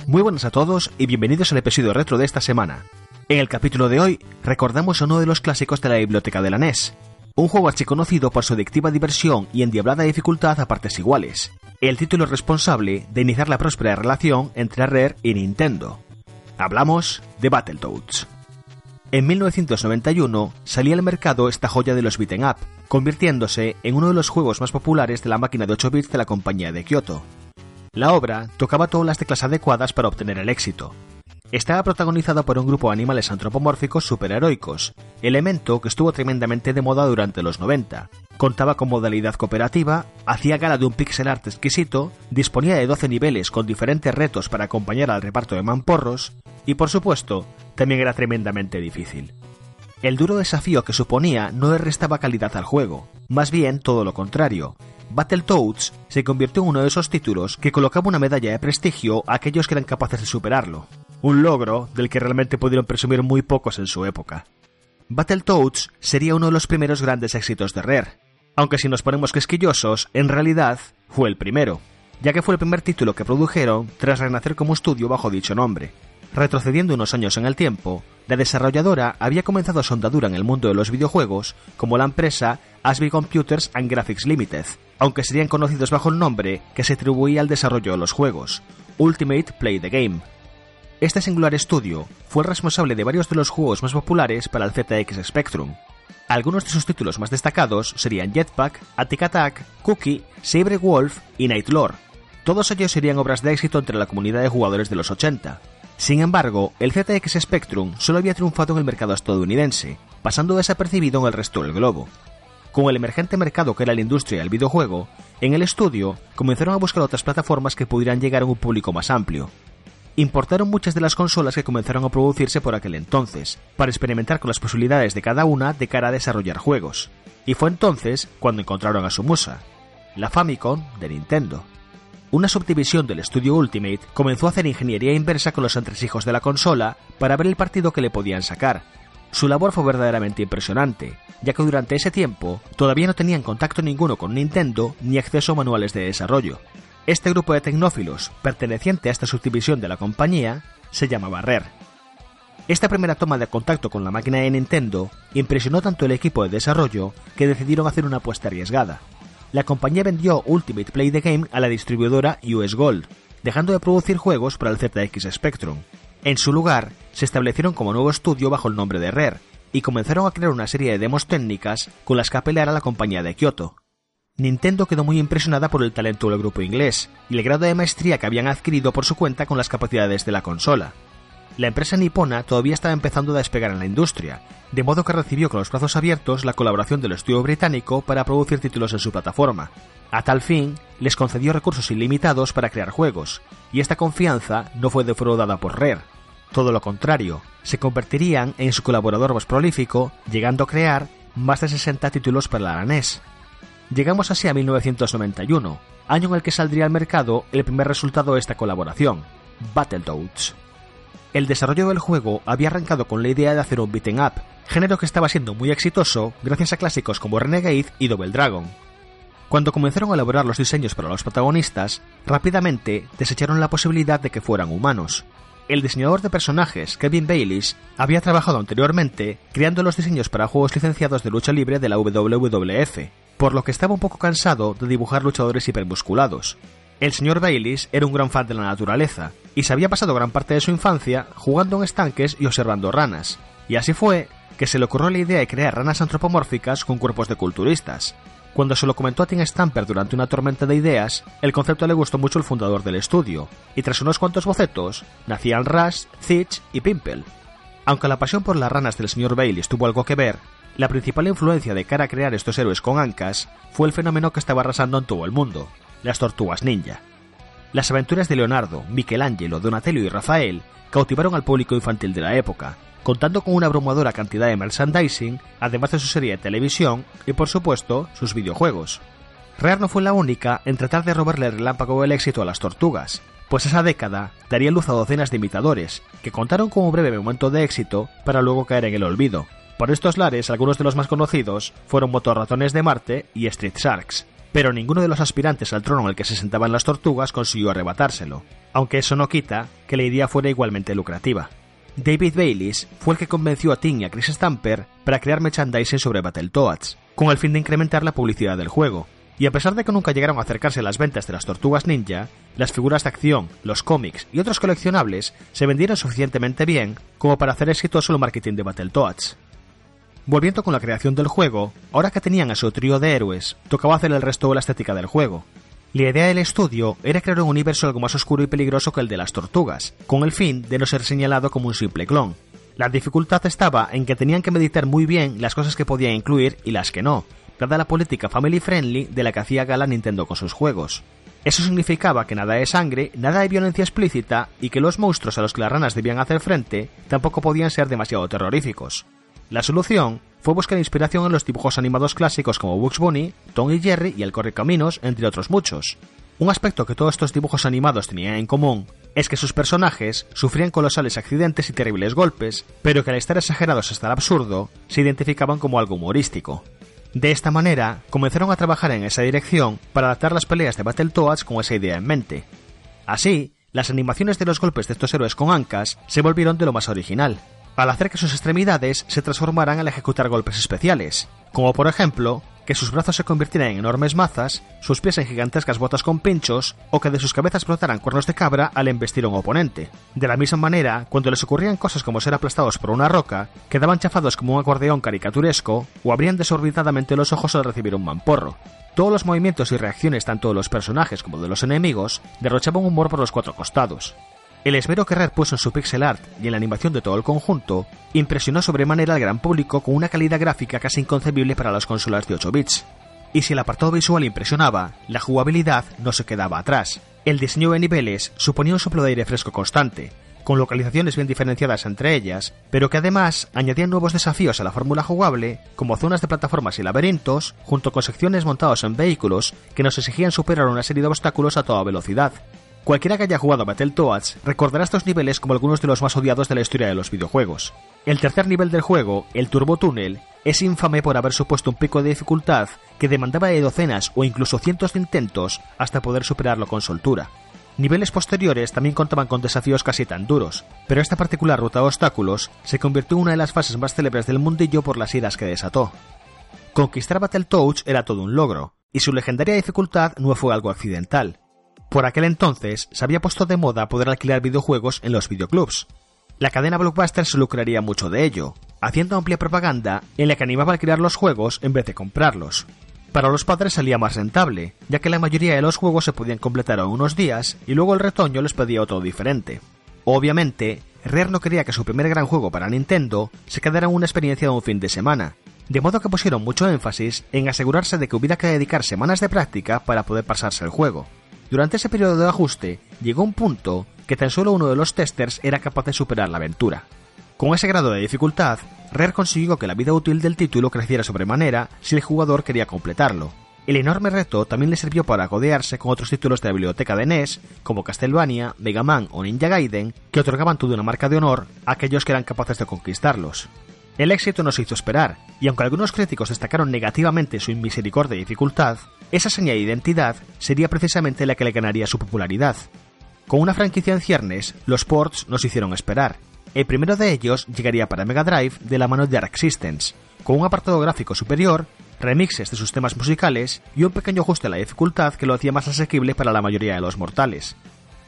Muy buenas a todos y bienvenidos al episodio retro de esta semana. En el capítulo de hoy recordamos uno de los clásicos de la biblioteca de la NES, un juego archiconocido por su adictiva diversión y endiablada dificultad a partes iguales, el título responsable de iniciar la próspera relación entre Rare y Nintendo. Hablamos de Battletoads. En 1991 salía al mercado esta joya de los beaten up, convirtiéndose en uno de los juegos más populares de la máquina de 8 bits de la compañía de Kyoto. La obra tocaba todas las teclas adecuadas para obtener el éxito, estaba protagonizado por un grupo de animales antropomórficos superheroicos, elemento que estuvo tremendamente de moda durante los 90. Contaba con modalidad cooperativa, hacía gala de un pixel art exquisito, disponía de 12 niveles con diferentes retos para acompañar al reparto de mamporros, y por supuesto, también era tremendamente difícil. El duro desafío que suponía no le restaba calidad al juego, más bien todo lo contrario. Battletoads se convirtió en uno de esos títulos que colocaba una medalla de prestigio a aquellos que eran capaces de superarlo un logro del que realmente pudieron presumir muy pocos en su época. Battletoads sería uno de los primeros grandes éxitos de Rare, aunque si nos ponemos quisquillosos, en realidad fue el primero, ya que fue el primer título que produjeron tras renacer como estudio bajo dicho nombre. Retrocediendo unos años en el tiempo, la desarrolladora había comenzado su andadura en el mundo de los videojuegos como la empresa Asby Computers and Graphics Limited, aunque serían conocidos bajo el nombre que se atribuía al desarrollo de los juegos, Ultimate Play the Game, este singular estudio fue el responsable de varios de los juegos más populares para el ZX Spectrum. Algunos de sus títulos más destacados serían Jetpack, Attic Attack, Cookie, Sabre Wolf y Night Lord. Todos ellos serían obras de éxito entre la comunidad de jugadores de los 80. Sin embargo, el ZX Spectrum solo había triunfado en el mercado estadounidense, pasando desapercibido en el resto del globo. Con el emergente mercado que era la industria del videojuego, en el estudio comenzaron a buscar otras plataformas que pudieran llegar a un público más amplio, importaron muchas de las consolas que comenzaron a producirse por aquel entonces, para experimentar con las posibilidades de cada una de cara a desarrollar juegos. Y fue entonces cuando encontraron a su musa, la Famicom de Nintendo. Una subdivisión del estudio Ultimate comenzó a hacer ingeniería inversa con los entresijos de la consola para ver el partido que le podían sacar. Su labor fue verdaderamente impresionante, ya que durante ese tiempo todavía no tenían contacto ninguno con Nintendo ni acceso a manuales de desarrollo, este grupo de tecnófilos, perteneciente a esta subdivisión de la compañía, se llamaba Rare. Esta primera toma de contacto con la máquina de Nintendo impresionó tanto el equipo de desarrollo que decidieron hacer una apuesta arriesgada. La compañía vendió Ultimate Play the Game a la distribuidora US Gold, dejando de producir juegos para el ZX Spectrum. En su lugar, se establecieron como nuevo estudio bajo el nombre de Rare, y comenzaron a crear una serie de demos técnicas con las que apelar a la compañía de Kyoto. Nintendo quedó muy impresionada por el talento del grupo inglés y el grado de maestría que habían adquirido por su cuenta con las capacidades de la consola. La empresa nipona todavía estaba empezando a despegar en la industria, de modo que recibió con los brazos abiertos la colaboración del estudio británico para producir títulos en su plataforma. A tal fin, les concedió recursos ilimitados para crear juegos, y esta confianza no fue defraudada por Rare. Todo lo contrario, se convertirían en su colaborador más prolífico, llegando a crear más de 60 títulos para la NES, Llegamos así a 1991, año en el que saldría al mercado el primer resultado de esta colaboración, Battletoads. El desarrollo del juego había arrancado con la idea de hacer un beat'em up, género que estaba siendo muy exitoso gracias a clásicos como Renegade y Double Dragon. Cuando comenzaron a elaborar los diseños para los protagonistas, rápidamente desecharon la posibilidad de que fueran humanos. El diseñador de personajes, Kevin Bayliss, había trabajado anteriormente creando los diseños para juegos licenciados de lucha libre de la WWF, por lo que estaba un poco cansado de dibujar luchadores hipermusculados. El señor Baylis era un gran fan de la naturaleza, y se había pasado gran parte de su infancia jugando en estanques y observando ranas, y así fue que se le ocurrió la idea de crear ranas antropomórficas con cuerpos de culturistas. Cuando se lo comentó a Tim Stamper durante una tormenta de ideas, el concepto le gustó mucho al fundador del estudio, y tras unos cuantos bocetos, nacían Rush, Zitch y Pimple. Aunque la pasión por las ranas del señor Baylis tuvo algo que ver, la principal influencia de cara a crear estos héroes con ancas fue el fenómeno que estaba arrasando en todo el mundo, las tortugas ninja. Las aventuras de Leonardo, Michelangelo, Donatello y Rafael cautivaron al público infantil de la época, contando con una abrumadora cantidad de merchandising, además de su serie de televisión y por supuesto sus videojuegos. Rare no fue la única en tratar de robarle el relámpago del éxito a las tortugas, pues esa década daría luz a docenas de imitadores, que contaron con un breve momento de éxito para luego caer en el olvido, por estos lares, algunos de los más conocidos fueron Motorratones de Marte y Street Sharks, pero ninguno de los aspirantes al trono en el que se sentaban las tortugas consiguió arrebatárselo, aunque eso no quita que la idea fuera igualmente lucrativa. David Bayliss fue el que convenció a Tim y a Chris Stamper para crear merchandising sobre Battletoads, con el fin de incrementar la publicidad del juego, y a pesar de que nunca llegaron a acercarse a las ventas de las tortugas ninja, las figuras de acción, los cómics y otros coleccionables se vendieron suficientemente bien como para hacer exitoso el marketing de Battletoads. Volviendo con la creación del juego, ahora que tenían a su trío de héroes, tocaba hacer el resto de la estética del juego. La idea del estudio era crear un universo algo más oscuro y peligroso que el de las tortugas, con el fin de no ser señalado como un simple clon. La dificultad estaba en que tenían que meditar muy bien las cosas que podían incluir y las que no, dada la política family friendly de la que hacía gala Nintendo con sus juegos. Eso significaba que nada de sangre, nada de violencia explícita y que los monstruos a los que las ranas debían hacer frente tampoco podían ser demasiado terroríficos. La solución fue buscar inspiración en los dibujos animados clásicos como Bugs Bunny, Tom y Jerry y El Correcaminos, entre otros muchos. Un aspecto que todos estos dibujos animados tenían en común es que sus personajes sufrían colosales accidentes y terribles golpes, pero que al estar exagerados hasta el absurdo, se identificaban como algo humorístico. De esta manera, comenzaron a trabajar en esa dirección para adaptar las peleas de Battletoads con esa idea en mente. Así, las animaciones de los golpes de estos héroes con ancas se volvieron de lo más original, al hacer que sus extremidades se transformaran al ejecutar golpes especiales, como por ejemplo que sus brazos se convirtieran en enormes mazas, sus pies en gigantescas botas con pinchos, o que de sus cabezas brotaran cuernos de cabra al embestir a un oponente. De la misma manera, cuando les ocurrían cosas como ser aplastados por una roca, quedaban chafados como un acordeón caricaturesco, o abrían desorbitadamente los ojos al recibir un mamporro. Todos los movimientos y reacciones tanto de los personajes como de los enemigos derrochaban humor por los cuatro costados. El esmero que Rare puso en su pixel art y en la animación de todo el conjunto impresionó sobremanera al gran público con una calidad gráfica casi inconcebible para las consolas de 8 bits. Y si el apartado visual impresionaba, la jugabilidad no se quedaba atrás. El diseño de niveles suponía un soplo de aire fresco constante, con localizaciones bien diferenciadas entre ellas, pero que además añadían nuevos desafíos a la fórmula jugable, como zonas de plataformas y laberintos, junto con secciones montados en vehículos que nos exigían superar una serie de obstáculos a toda velocidad. Cualquiera que haya jugado a Battletoads recordará estos niveles como algunos de los más odiados de la historia de los videojuegos. El tercer nivel del juego, el Turbo Tunnel, es infame por haber supuesto un pico de dificultad que demandaba de docenas o incluso cientos de intentos hasta poder superarlo con soltura. Niveles posteriores también contaban con desafíos casi tan duros, pero esta particular ruta de obstáculos se convirtió en una de las fases más célebres del mundillo por las iras que desató. Conquistar Battletoads era todo un logro, y su legendaria dificultad no fue algo accidental. Por aquel entonces se había puesto de moda poder alquilar videojuegos en los videoclubs. La cadena Blockbuster se lucraría mucho de ello, haciendo amplia propaganda en la que animaba a alquilar los juegos en vez de comprarlos. Para los padres salía más rentable, ya que la mayoría de los juegos se podían completar en unos días y luego el retoño les pedía otro diferente. Obviamente, Rare no quería que su primer gran juego para Nintendo se quedara en una experiencia de un fin de semana, de modo que pusieron mucho énfasis en asegurarse de que hubiera que dedicar semanas de práctica para poder pasarse el juego. Durante ese periodo de ajuste, llegó un punto que tan solo uno de los testers era capaz de superar la aventura. Con ese grado de dificultad, Rare consiguió que la vida útil del título creciera sobremanera si el jugador quería completarlo. El enorme reto también le sirvió para codearse con otros títulos de la biblioteca de NES, como Castlevania, Mega Man o Ninja Gaiden, que otorgaban toda una marca de honor a aquellos que eran capaces de conquistarlos. El éxito no se hizo esperar, y aunque algunos críticos destacaron negativamente su inmisericordia y dificultad, esa señal de identidad sería precisamente la que le ganaría su popularidad. Con una franquicia en ciernes, los ports nos hicieron esperar, el primero de ellos llegaría para Mega Drive de la mano de Arc Systems, con un apartado gráfico superior, remixes de sus temas musicales y un pequeño ajuste a la dificultad que lo hacía más asequible para la mayoría de los mortales.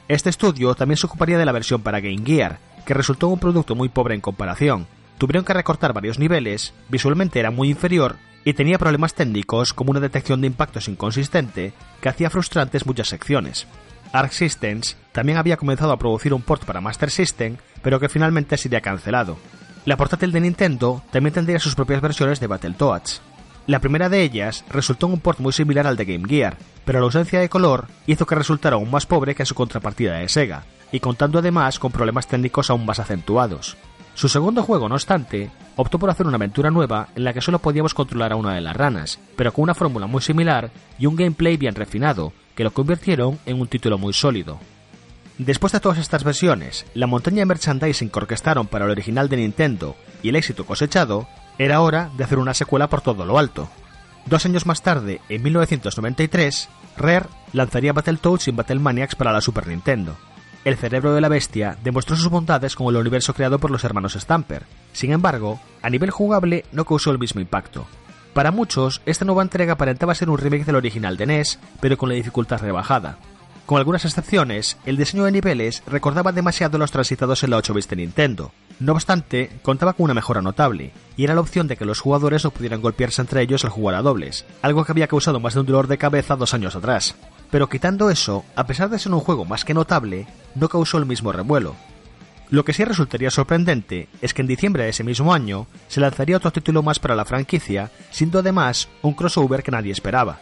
Este estudio también se ocuparía de la versión para Game Gear, que resultó un producto muy pobre en comparación. Tuvieron que recortar varios niveles, visualmente era muy inferior y tenía problemas técnicos como una detección de impactos inconsistente que hacía frustrantes muchas secciones. Arc Systems también había comenzado a producir un port para Master System, pero que finalmente sería cancelado. La portátil de Nintendo también tendría sus propias versiones de Battletoads. La primera de ellas resultó en un port muy similar al de Game Gear, pero la ausencia de color hizo que resultara aún más pobre que su contrapartida de Sega, y contando además con problemas técnicos aún más acentuados. Su segundo juego, no obstante, optó por hacer una aventura nueva en la que solo podíamos controlar a una de las ranas, pero con una fórmula muy similar y un gameplay bien refinado, que lo convirtieron en un título muy sólido. Después de todas estas versiones, la montaña de merchandising que orquestaron para el original de Nintendo y el éxito cosechado, era hora de hacer una secuela por todo lo alto. Dos años más tarde, en 1993, Rare lanzaría Battletoads y Battle Maniacs para la Super Nintendo. El cerebro de la bestia demostró sus bondades con el universo creado por los hermanos Stamper. Sin embargo, a nivel jugable no causó el mismo impacto. Para muchos, esta nueva entrega aparentaba ser un remake del original de NES, pero con la dificultad rebajada. Con algunas excepciones, el diseño de niveles recordaba demasiado los transitados en la 8 bits de Nintendo. No obstante, contaba con una mejora notable, y era la opción de que los jugadores no pudieran golpearse entre ellos al jugar a dobles, algo que había causado más de un dolor de cabeza dos años atrás. Pero quitando eso, a pesar de ser un juego más que notable, no causó el mismo revuelo, lo que sí resultaría sorprendente es que en diciembre de ese mismo año se lanzaría otro título más para la franquicia, siendo además un crossover que nadie esperaba.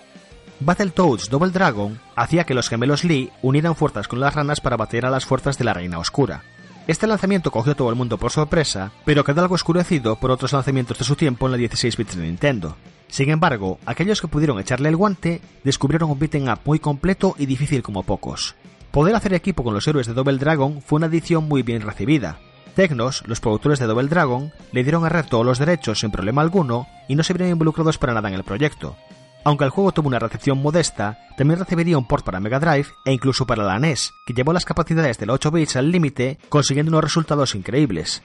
Battletoads Double Dragon hacía que los gemelos Lee unieran fuerzas con las ranas para bater a las fuerzas de la Reina Oscura. Este lanzamiento cogió a todo el mundo por sorpresa, pero quedó algo oscurecido por otros lanzamientos de su tiempo en la 16 bits de Nintendo. Sin embargo, aquellos que pudieron echarle el guante descubrieron un beat'em up muy completo y difícil como pocos. Poder hacer equipo con los héroes de Double Dragon fue una edición muy bien recibida. Tecnos, los productores de Double Dragon, le dieron a Red todos los derechos sin problema alguno y no se vieron involucrados para nada en el proyecto. Aunque el juego tuvo una recepción modesta, también recibiría un port para Mega Drive e incluso para la NES, que llevó las capacidades del 8 bits al límite, consiguiendo unos resultados increíbles.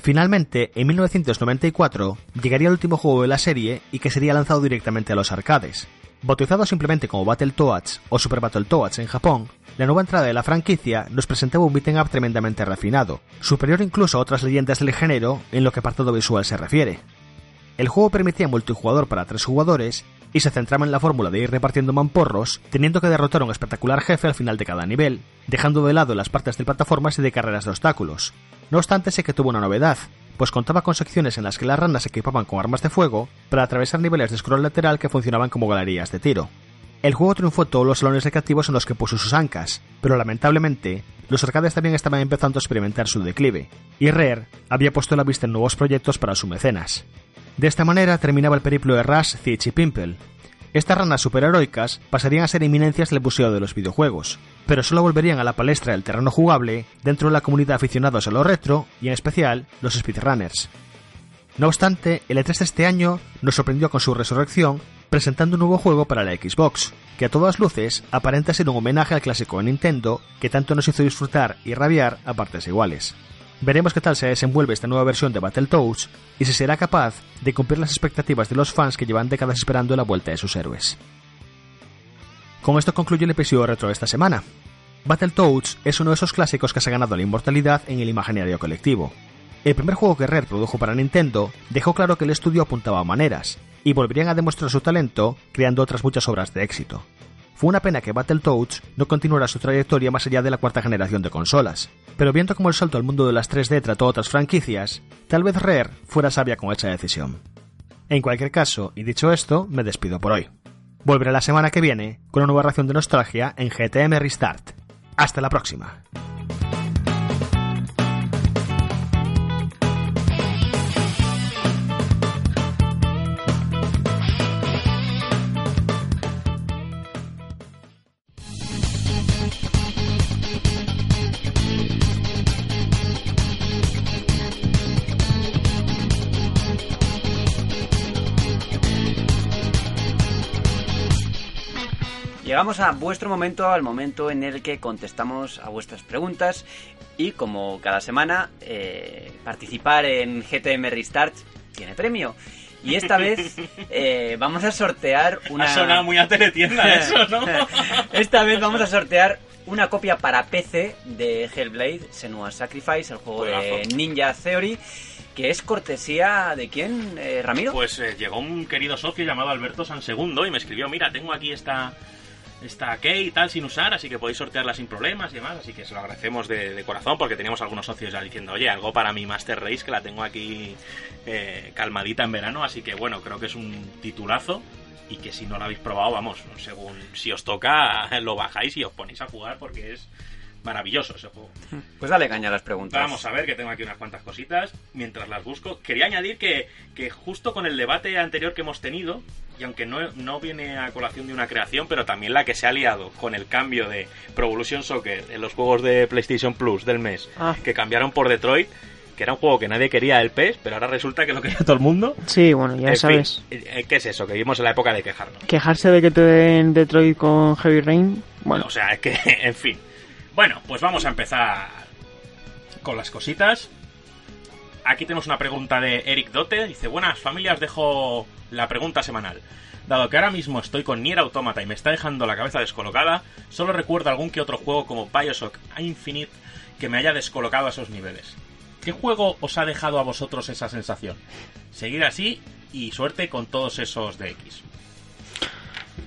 Finalmente, en 1994, llegaría el último juego de la serie y que sería lanzado directamente a los arcades. Bautizado simplemente como Battletoads o Super Battletoads en Japón, la nueva entrada de la franquicia nos presentaba un beat'em up tremendamente refinado, superior incluso a otras leyendas del género en lo que apartado visual se refiere. El juego permitía multijugador para tres jugadores y se centraba en la fórmula de ir repartiendo mamporros, teniendo que derrotar a un espectacular jefe al final de cada nivel, dejando de lado las partes de plataformas y de carreras de obstáculos. No obstante, sé que tuvo una novedad, pues contaba con secciones en las que las ranas se equipaban con armas de fuego para atravesar niveles de scroll lateral que funcionaban como galerías de tiro. El juego triunfó todos los salones recreativos en los que puso sus ancas, pero lamentablemente, los arcades también estaban empezando a experimentar su declive, y Rare había puesto la vista en nuevos proyectos para su mecenas. De esta manera terminaba el periplo de Rush, Thiech y Pimple. Estas ranas superheroicas pasarían a ser eminencias del museo de los videojuegos, pero solo volverían a la palestra del terreno jugable dentro de la comunidad de aficionados a lo retro y en especial los speedrunners. No obstante, el E3 de este año nos sorprendió con su resurrección presentando un nuevo juego para la Xbox, que a todas luces aparenta ser un homenaje al clásico de Nintendo que tanto nos hizo disfrutar y rabiar a partes iguales. Veremos qué tal se desenvuelve esta nueva versión de Battletoads y si será capaz de cumplir las expectativas de los fans que llevan décadas esperando la vuelta de sus héroes. Con esto concluye el episodio retro de esta semana. Battletoads es uno de esos clásicos que se ha ganado la inmortalidad en el imaginario colectivo. El primer juego que Rare produjo para Nintendo dejó claro que el estudio apuntaba a maneras, y volverían a demostrar su talento creando otras muchas obras de éxito. Fue una pena que Battletoads no continuara su trayectoria más allá de la cuarta generación de consolas, pero viendo como el salto al mundo de las 3D trató otras franquicias, tal vez Rare fuera sabia con esa decisión. En cualquier caso, y dicho esto, me despido por hoy. Volveré la semana que viene con una nueva ración de nostalgia en GTM Restart. Hasta la próxima. Llegamos a vuestro momento, al momento en el que contestamos a vuestras preguntas y como cada semana, eh, participar en GTM Restart tiene premio. Y esta vez eh, vamos a sortear una... Ha sonado muy a teletienda eso, ¿no? esta vez vamos a sortear una copia para PC de Hellblade, Senua Sacrifice, el juego de Juegazo. Ninja Theory, que es cortesía de quién, eh, Ramiro. Pues eh, llegó un querido socio llamado Alberto San Segundo y me escribió, mira, tengo aquí esta esta key y tal sin usar, así que podéis sortearla sin problemas y demás, así que se lo agradecemos de, corazón porque teníamos algunos socios ya diciendo, oye, algo para mi Master Race que la tengo aquí eh, calmadita en verano, así que bueno, creo que es un titulazo y que si no lo habéis probado, vamos, según si os toca, lo bajáis y os ponéis a jugar porque es maravilloso ese juego. Pues dale caña a las preguntas. Vamos a ver, que tengo aquí unas cuantas cositas mientras las busco. Quería añadir que, que justo con el debate anterior que hemos tenido, y aunque no, no viene a colación de una creación, pero también la que se ha liado con el cambio de Pro Evolution Soccer en los juegos de PlayStation Plus del mes, Ah. que cambiaron por Detroit, que era un juego que nadie quería el PES, pero ahora resulta que lo quería todo el mundo. Sí, bueno, ya En sabes. fin, eh, ¿Qué es eso? Que vivimos en la época de quejarnos. Quejarse de que te den Detroit con Heavy Rain. Bueno, O sea, es que, en fin. Bueno, pues vamos a empezar con las cositas. Aquí tenemos una pregunta de Eric Dote. Dice, buenas familias, dejo la pregunta semanal. Dado que ahora mismo estoy con Nier Automata y me está dejando la cabeza descolocada, solo recuerdo algún que otro juego como Bioshock Infinite que me haya descolocado a esos niveles. ¿Qué juego os ha dejado a vosotros esa sensación? Seguid así y suerte con todos esos DX.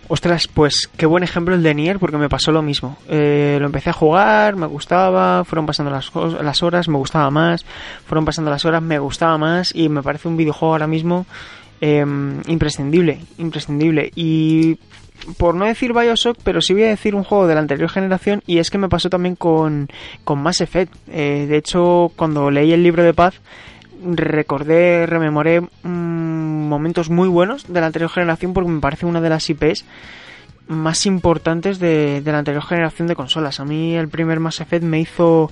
Ostras, pues qué buen ejemplo el de Nier porque me pasó lo mismo. Eh, lo empecé a jugar, me gustaba, fueron pasando las, las horas, me gustaba más, fueron pasando las horas, me gustaba más y me parece un videojuego ahora mismo eh, imprescindible, imprescindible. Y por no decir Bioshock, pero sí voy a decir un juego de la anterior generación y es que me pasó también con, con Mass Effect. Eh, de hecho, cuando leí el libro de paz, recordé, rememoré mm, momentos muy buenos de la anterior generación porque me parece una de las IPs más importantes de, la anterior generación de consolas. A mí el primer Mass Effect me hizo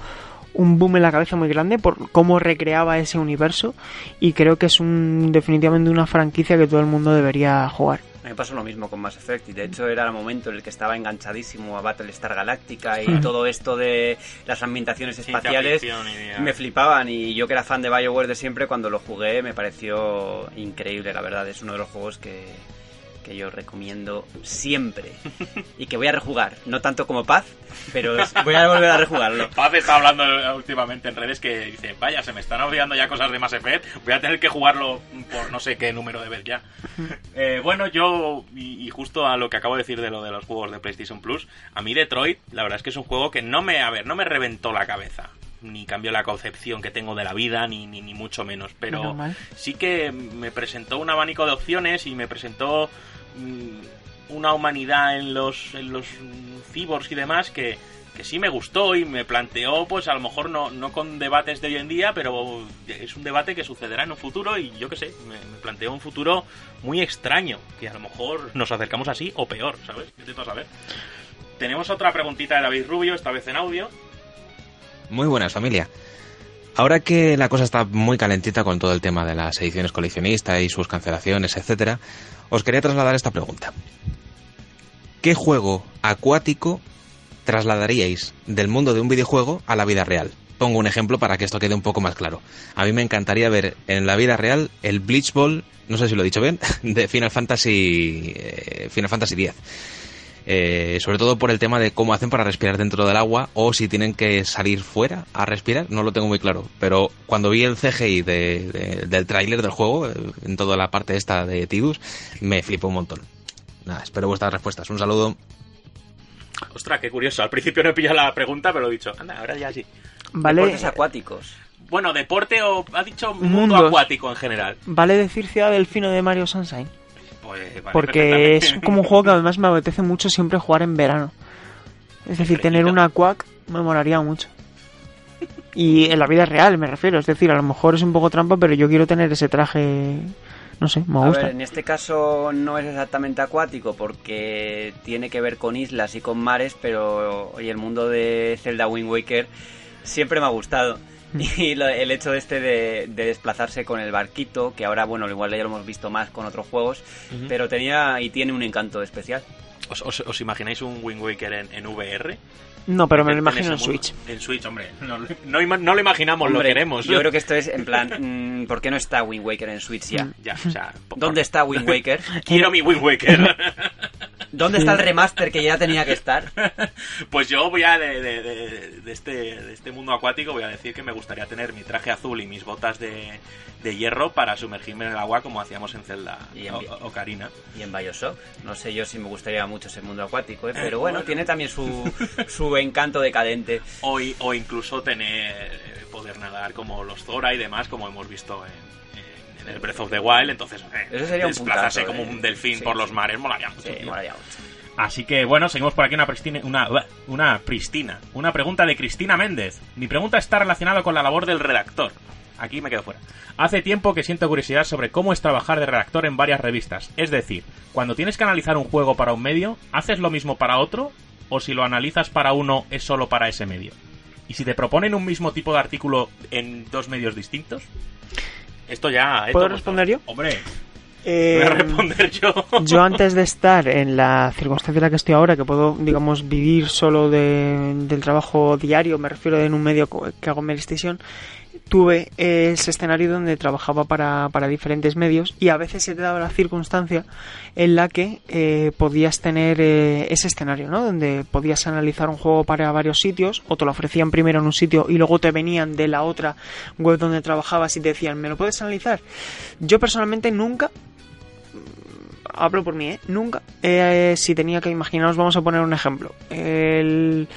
un boom en la cabeza muy grande por cómo recreaba ese universo y creo que es un definitivamente una franquicia que todo el mundo debería jugar. Me pasó lo mismo con Mass Effect y de hecho era el momento en el que estaba enganchadísimo a Battlestar Galactica y todo esto de las ambientaciones espaciales me flipaban y yo que era fan de BioWare de siempre cuando lo jugué me pareció increíble la verdad es uno de los juegos que, que yo recomiendo siempre y que voy a rejugar no tanto como Paz pero voy a volver a rejugarlo Paz está hablando últimamente en redes que dice, vaya, se me están olvidando ya cosas de Mass Effect, voy a tener que jugarlo por no sé qué número de vez ya. Eh, bueno, yo, y, y justo a lo que acabo de decir de lo de los juegos de PlayStation Plus, a mí Detroit, la verdad es que es un juego que no me, a ver, no me reventó la cabeza. Ni cambió la concepción que tengo de la vida, ni, ni, ni mucho menos. Pero sí que me presentó un abanico de opciones y me presentó mm, una humanidad en los, en los cyborgs y demás que, que sí me gustó y me planteó, pues a lo mejor no, no con debates de hoy en día, pero es un debate que sucederá en un futuro y yo qué sé, me, me planteó un futuro muy extraño, que a lo mejor nos acercamos así o peor, ¿sabes? A saber. Tenemos otra preguntita de David Rubio, esta vez en audio. Muy buenas, familia. Ahora que la cosa está muy calentita con todo el tema de las ediciones coleccionistas y sus cancelaciones, etcétera, os quería trasladar esta pregunta. ¿Qué juego acuático trasladaríais del mundo de un videojuego a la vida real? Pongo un ejemplo para que esto quede un poco más claro. A mí me encantaría ver en la vida real el Bleach Ball, no sé si lo he dicho bien, de Final Fantasy eh, Final Fantasy X. Eh, sobre todo por el tema de cómo hacen para respirar dentro del agua o si tienen que salir fuera a respirar, no lo tengo muy claro. Pero cuando vi el CGI de, de, del tráiler del juego, eh, en toda la parte esta de Tidus, me flipó un montón. Nada, espero vuestras respuestas. Un saludo. Ostras, qué curioso. Al principio no he pillado la pregunta, pero lo he dicho. Anda, ahora ya sí. Vale, Deportes acuáticos. Bueno, deporte o ha dicho mundo Mundos. acuático en general. vale decir Ciudad del Fino de Mario Sunshine. Pues, vale, Porque es como un juego que además me apetece mucho siempre jugar en verano. Es decir, tener una quack me molaría mucho. Y en la vida real me refiero, es decir, a lo mejor es un poco trampa, pero yo quiero tener ese traje, no sé, me A gusta. ver, en este caso no es exactamente acuático porque tiene que ver con islas y con mares, pero oye, el mundo de Zelda Wind Waker siempre me ha gustado. Y lo- el hecho de este de, de desplazarse con el barquito, que ahora, bueno, igual ya lo hemos visto más con otros juegos, Ujú. pero tenía y tiene un encanto especial. ¿Os, os- os imagináis un Wind Waker en, en VR? No, pero me lo En- imagino en. Switch. En Switch, hombre. No, lo- no no lo imaginamos, lo Hombre, queremos. Yo creo que esto es en plan, mm, ¿por qué no está Wind Waker en Switch ya? Ya, o sea, por- ¿Dónde está Wind Waker? Quiero mi Wind Waker. ¿Dónde está el remaster que ya tenía que estar? pues yo voy a, de, de- de- de este, de este mundo acuático, voy a decir que me gustaría tener mi traje azul y mis botas de, de hierro para sumergirme en el agua como hacíamos en Zelda Y en o, Ocarina. Y en Bioshock. No sé yo si me gustaría mucho ese mundo acuático, ¿eh? Eh, pero bueno, bueno. tiene también su, su encanto decadente. O, o incluso tener eh, poder nadar como los Zora y demás, como hemos visto en el Breath of the Wild. Entonces, eh, Eso sería un desplazarse puntazo, como eh. un delfín Sí, por los mares molaría mucho. Sí, tío. molaría mucho. Así que bueno, seguimos por aquí una pristina, una, una pristina, una pregunta de Cristina Méndez. Mi pregunta está relacionada con la labor del redactor. Aquí me quedo fuera. Hace tiempo que siento curiosidad sobre cómo es trabajar de redactor en varias revistas. Es decir, cuando tienes que analizar un juego para un medio, ¿haces lo mismo para otro? ¿O si lo analizas para uno, es solo para ese medio? ¿Y si te proponen un mismo tipo de artículo en dos medios distintos? Esto ya... eh, ¿Puedo todo- responder yo? Hombre, Eh, voy a responder yo. Yo antes de estar en la circunstancia en la que estoy ahora, que puedo, digamos, vivir solo de- del trabajo diario, me refiero en un medio que hago en PlayStation, tuve ese escenario donde trabajaba para, para diferentes medios y a veces se te daba la circunstancia en la que eh, podías tener eh, ese escenario, ¿no? Donde podías analizar un juego para varios sitios o te lo ofrecían primero en un sitio y luego te venían de la otra web donde trabajabas y te decían, ¿me lo puedes analizar? Yo personalmente nunca hablo por mí, ¿eh? Nunca. Eh, si tenía que imaginaros, vamos a poner un ejemplo. El.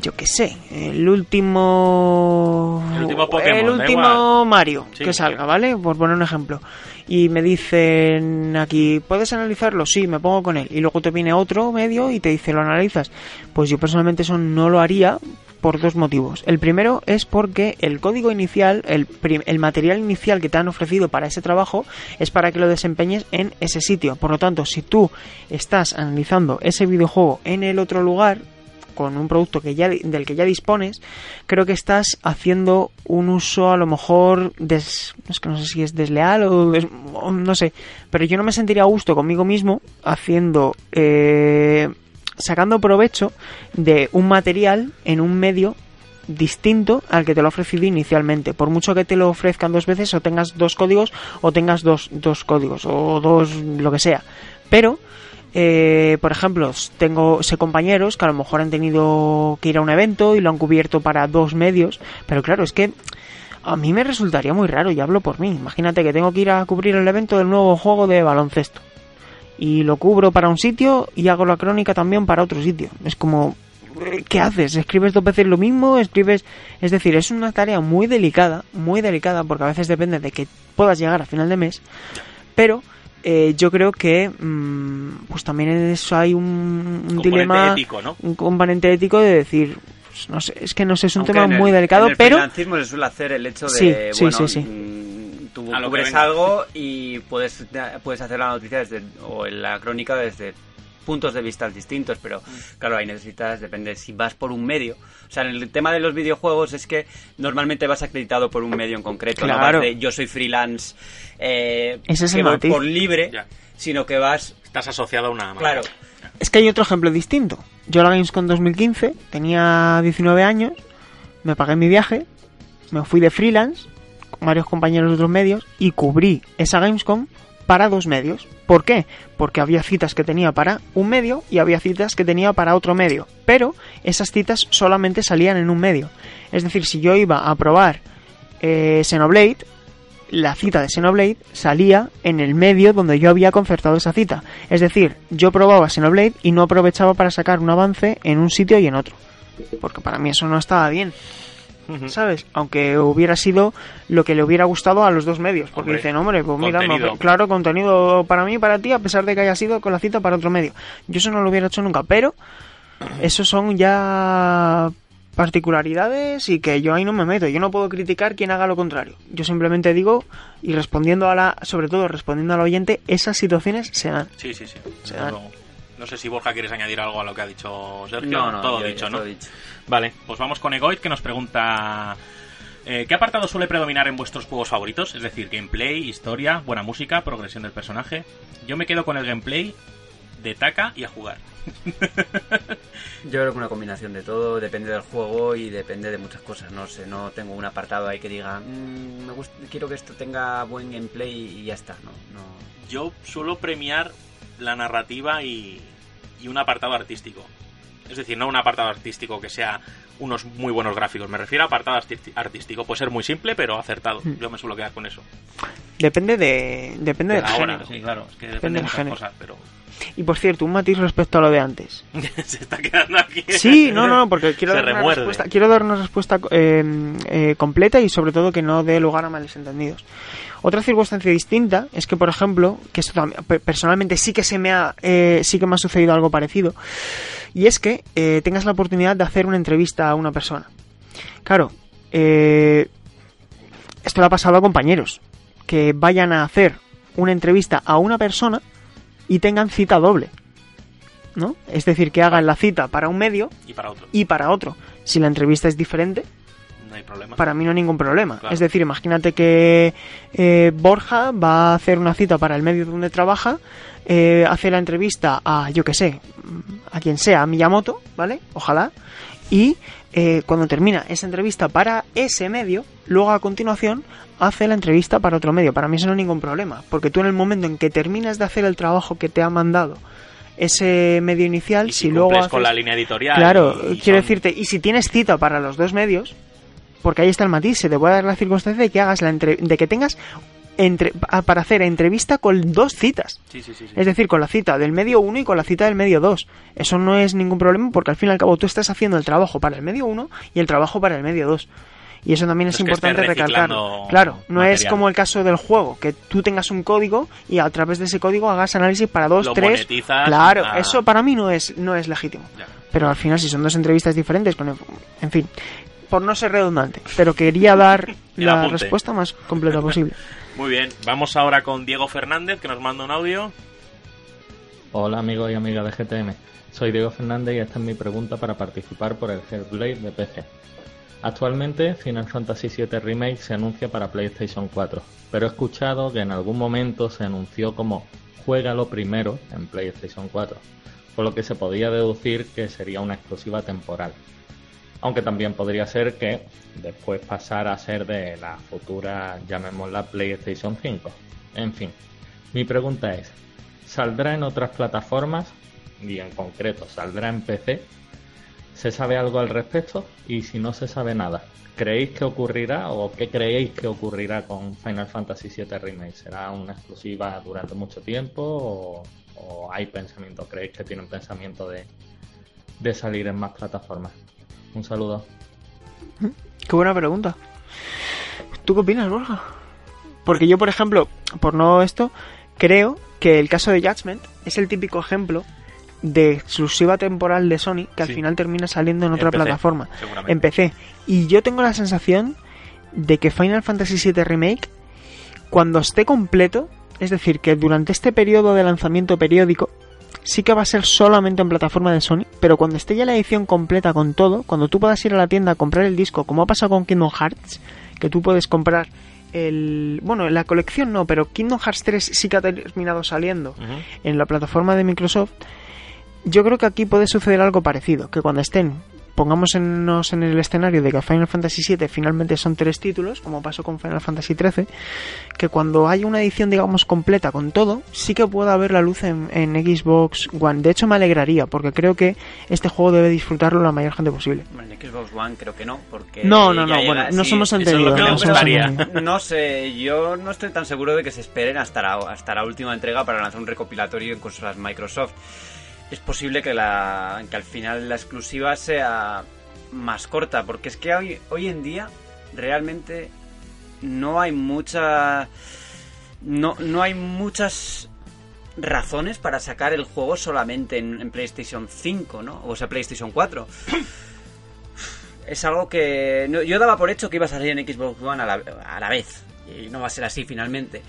Yo qué sé, el último. El último Pokémon, El da último igual. Mario Sí. que salga, ¿vale? Por poner un ejemplo. Y me dicen aquí, ¿puedes analizarlo? Sí, me pongo con él. Y luego te viene otro medio y te dice, ¿lo analizas? Pues yo personalmente eso no lo haría por dos motivos. El primero es porque el código inicial, el, el material inicial que te han ofrecido para ese trabajo es para que lo desempeñes en ese sitio. Por lo tanto, si tú estás analizando ese videojuego en el otro lugar, con un producto que ya del que ya dispones, creo que estás haciendo un uso a lo mejor des, es que no sé si es desleal o, no sé, pero yo no me sentiría a gusto conmigo mismo haciendo eh, sacando provecho de un material en un medio distinto al que te lo ha ofrecido inicialmente. Por mucho que te lo ofrezcan dos veces o tengas dos códigos o tengas dos, dos códigos o dos lo que sea. Pero eh, por ejemplo, tengo sé compañeros que a lo mejor han tenido que ir a un evento y lo han cubierto para dos medios, pero claro, es que a mí me resultaría muy raro y hablo por mí. Imagínate que tengo que ir a cubrir el evento del nuevo juego de baloncesto y lo cubro para un sitio y hago la crónica también para otro sitio. Es como ¿qué haces? ¿Escribes dos veces lo mismo? ¿Escribes...? Es decir, es una tarea muy delicada, muy delicada, porque a veces depende de que puedas llegar a final de mes, pero eh, yo creo que mm, pues también en eso hay un, un Componente dilema, ético, ¿no? un componente ético de decir, pues, no sé, es que no sé, es un Aunque tema en el- muy delicado, en el pero freelancismo se suele hacer el hecho de, Sí, sí, bueno, sí, sí. mm, tú cubres algo y puedes, puedes hacer la noticia desde, o la crónica desde puntos de vista distintos, pero Mm. claro, ahí necesitas, depende si vas por un medio. O sea, en el tema de los videojuegos es que normalmente vas acreditado por un medio en concreto, no Claro. vas de yo soy freelance, eh, Ese es que voy por libre, Ya. sino que vas, Estás asociado a una marca. claro, es que hay otro ejemplo distinto. Yo la Gamescom 2015 tenía 19 años, me pagué mi viaje, me fui de freelance con varios compañeros de otros medios y cubrí esa Gamescom para dos medios. ¿Por qué? Porque había citas que tenía para un medio y había citas que tenía para otro medio. Pero esas citas solamente salían en un medio. Es decir, si yo iba a probar eh, Xenoblade, la cita de Xenoblade salía en el medio donde yo había concertado esa cita. Es decir, yo probaba Xenoblade y no aprovechaba para sacar un avance en un sitio y en otro. Porque para mí eso no estaba bien, ¿sabes? Aunque hubiera sido lo que le hubiera gustado a los dos medios. Porque Hombre, dicen, hombre, pues mira, no, claro, contenido para mí y para ti, a pesar de que haya sido con la cita para otro medio. Yo eso no lo hubiera hecho nunca, pero esos son ya particularidades y que yo ahí no me meto. Yo no puedo criticar quien haga lo contrario. Yo simplemente digo, y respondiendo a la, sobre todo respondiendo al oyente, esas situaciones se dan. Sí, sí, sí. Se dan. luego. No sé si Borja quieres añadir algo a lo que ha dicho Sergio. no, no, todo yo- dicho, yo ¿no? todo dicho. Vale, pues vamos con Egoid que nos pregunta eh, ¿qué apartado suele predominar en vuestros juegos favoritos? Es decir, gameplay, historia, buena música, progresión del personaje. Yo me quedo con el gameplay de taca y a jugar. Yo creo que una combinación de todo, depende del juego y depende de muchas cosas. No sé, no tengo un apartado ahí que diga, "Mm, me gusta, quiero que esto tenga buen gameplay y ya está. No, no. Yo suelo premiar la narrativa y, y un apartado artístico. Es decir, no un apartado artístico que sea unos muy buenos gráficos. Me refiero a apartado artístico. Puede ser muy simple, pero acertado. Hmm. Yo me suelo quedar con eso. Depende de depende De del la hora, género. sí, claro. Es que Depende depende de muchas género. cosas, pero Y por cierto, un matiz respecto a lo de antes. se está quedando aquí. Sí, no, no, porque quiero dar, una respuesta, quiero dar una respuesta eh, eh, completa y sobre todo que no dé lugar a males entendidos. Otra circunstancia distinta es que, por ejemplo, que esto también- pe- personalmente sí que se me ha, eh, sí que me ha sucedido algo parecido, y es que eh, tengas la oportunidad de hacer una entrevista a una persona. Claro, eh, esto le ha pasado a compañeros que vayan a hacer una entrevista a una persona y tengan cita doble. ¿No? Es decir, que hagan la cita para un medio Y para otro, y para otro. Si la entrevista es diferente, no hay problema. para mí no hay ningún problema. Claro. Es decir, imagínate que eh, Borja va a hacer una cita para el medio donde trabaja, eh, hace la entrevista a, yo que sé, a quien sea, a Miyamoto, ¿vale? Ojalá. Y eh, cuando termina esa entrevista para ese medio, luego a continuación hace la entrevista para otro medio. Para mí eso no hay ningún problema, porque tú en el momento en que terminas de hacer el trabajo que te ha mandado ese medio inicial, Y si, si luego haces... con la línea editorial. Claro, quiero son- decirte, y si tienes cita para los dos medios, porque ahí está el matiz, se te puede dar la circunstancia de que hagas la entre- de que tengas entre, para hacer entrevista con dos citas. Sí, sí, sí. sí. Es decir, con la cita del medio 1 y con la cita del medio 2. Eso no es ningún problema porque al fin y al cabo tú estás haciendo el trabajo para el medio 1 y el trabajo para el medio 2. Y eso también es importante recalcar. Claro, no es como el caso del juego, que tú tengas un código y a través de ese código hagas análisis para dos, Lo tres. Claro, a- eso para mí no es, no es legítimo. Ya. Pero al final, si son dos entrevistas diferentes, con en fin, por no ser redundante, pero quería dar la apunte. respuesta más completa posible. Muy bien, vamos ahora con Diego Fernández, que nos manda un audio. Hola amigos y amigas de GTM, soy Diego Fernández y esta es mi pregunta para participar por el Hellblade de PC. Actualmente Final Fantasy VII Remake se anuncia para PlayStation 4, pero he escuchado que en algún momento se anunció como Juégalo primero en PlayStation 4, por lo que se podía deducir que sería una exclusiva temporal. Aunque también podría ser que después pasara a ser de la futura, llamémosla PlayStation 5. En fin, mi pregunta es, ¿saldrá en otras plataformas? Y en concreto, ¿saldrá en PC? ¿Se sabe algo al respecto? Y si no se sabe nada, ¿creéis que ocurrirá o qué creéis que ocurrirá con Final Fantasy VII Remake? ¿Será una exclusiva durante mucho tiempo o, hay pensamiento? ¿Creéis que tienen pensamiento de, de salir en más plataformas? Un saludo. Qué buena pregunta. ¿Tú qué opinas, Borja? Porque yo, por ejemplo, por no esto, creo que el caso de Judgment es el típico ejemplo de exclusiva temporal de Sony que al Sí. final termina saliendo en otra En PC, plataforma. PC. Y yo tengo la sensación de que Final Fantasy VII Remake, cuando esté completo, es decir, que durante este periodo de lanzamiento periódico, sí que va a ser solamente en plataforma de Sony, pero cuando esté ya la edición completa con todo, cuando tú puedas ir a la tienda a comprar el disco, como ha pasado con Kingdom Hearts, que tú puedes comprar el... Bueno, la colección no, pero Kingdom Hearts 3 sí que ha terminado saliendo en la plataforma de Microsoft, yo creo que aquí puede suceder algo parecido, que cuando estén, pongámonos en el escenario de que Final Fantasy VII finalmente son tres títulos, como pasó con Final Fantasy XIII, que cuando haya una edición, digamos, completa con todo, sí que pueda ver la luz en, en Xbox One. De hecho, me alegraría, porque creo que este juego debe disfrutarlo la mayor gente posible. Bueno, en Xbox One creo que no, porque... No, no, no, bueno, no somos no entendidos. No sé, yo no estoy tan seguro de que se esperen hasta la, hasta la última entrega para lanzar un recopilatorio en consolas Microsoft. Es posible que, la, que al final la exclusiva sea más corta, porque es que hoy, hoy en día realmente no hay mucha... No, no hay muchas razones para sacar el juego solamente en, en PlayStation 5, ¿no? O sea, PlayStation 4 es algo que no- yo daba por hecho que iba a salir en Xbox One a la, a la vez y no va a ser así finalmente.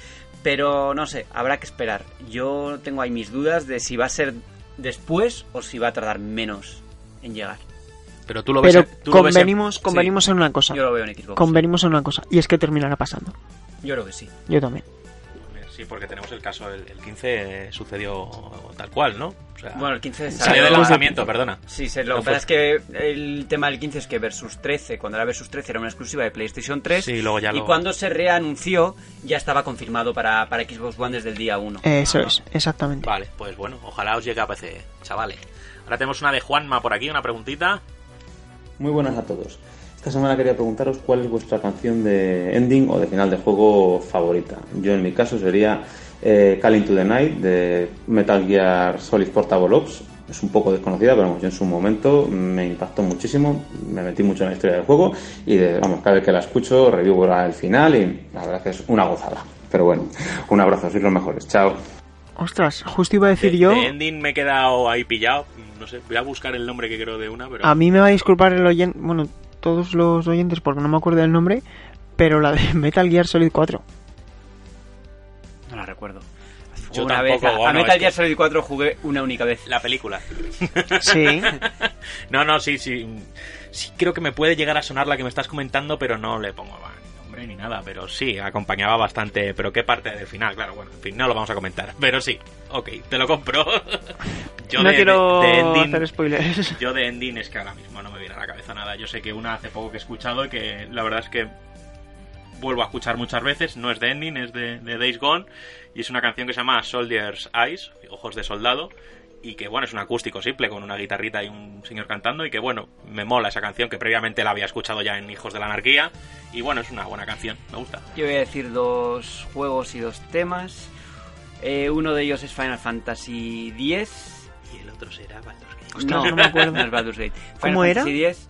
Pero no sé habrá que esperar. Yo tengo ahí mis dudas de si va a ser después o si va a tardar menos en llegar Pero tú lo ves. Pero tú lo ves en- convenimos, sí. convenimos en una cosa. yo lo veo en Xbox Convenimos en una cosa, y es que terminará pasando. yo creo que sí Yo también. Sí, porque tenemos el caso, el, el 15 sucedió tal cual, ¿no? O sea, bueno el 15 salió salió del de- lanzamiento, perdona. Sí, se- lo No que fue- pasa es que el tema del 15 es que Versus 13, cuando era Versus 13 era una exclusiva de PlayStation 3 Sí, luego ya y lo- cuando se reanunció ya estaba confirmado para, para Xbox One desde el día 1. Eso Ah. es, exactamente. Vale, pues bueno, ojalá os llegue a PC, chavales. Ahora tenemos una de Juanma por aquí, una preguntita. Muy buenas a todos. Esta semana quería preguntaros cuál es vuestra canción de ending o de final de juego favorita. Yo en mi caso sería eh, Call into the Night de Metal Gear Solid Portable Ops. Es un poco desconocida, pero vamos, yo en su momento me impactó muchísimo, me metí mucho en la historia del juego y de- vamos, cada vez que la escucho revivo el final y la verdad es que es una gozada. Pero bueno, un abrazo, sois los mejores. Chao. Ostras, justo iba a decir de, yo. de ending me he quedado ahí pillado. No sé, voy a buscar el nombre que creo de una, pero. A mí me va a disculpar el oyente, bueno, todos los oyentes porque no me acuerdo del nombre, pero la de Metal Gear Solid 4. No la recuerdo. Yo una tampoco, vez, a- Metal Gear Solid 4 jugué una única vez. La película. Sí. No, no, sí, sí. Sí, creo que me puede llegar a sonar la que me estás comentando, pero no le pongo nombre ni nada. Pero sí, acompañaba bastante. Pero qué parte del final, claro, bueno, en fin, no lo vamos a comentar. Pero sí, ok, te lo compro. Yo no de- quiero de- de ending- hacer spoilers. Yo de Ending es que ahora mismo no me viene a la cabeza nada. Yo sé que una hace poco que he escuchado y que la verdad es que vuelvo a escuchar muchas veces. No es de Ending, es de, de Days Gone. Y es una canción que se llama Soldier's Eyes, Ojos de Soldado. Y que bueno, es un acústico simple con una guitarrita y un señor cantando. Y que bueno, me mola esa canción que previamente la había escuchado ya en Hijos de la Anarquía. Y bueno, es una buena canción, me gusta. Yo voy a decir dos juegos y dos temas. Eh, uno de ellos es Final Fantasy X. Y el otro será Baldur's Gate. Ostras, no me acuerdo. no es Baldur's Gate. ¿Cómo Final era? Fantasy X.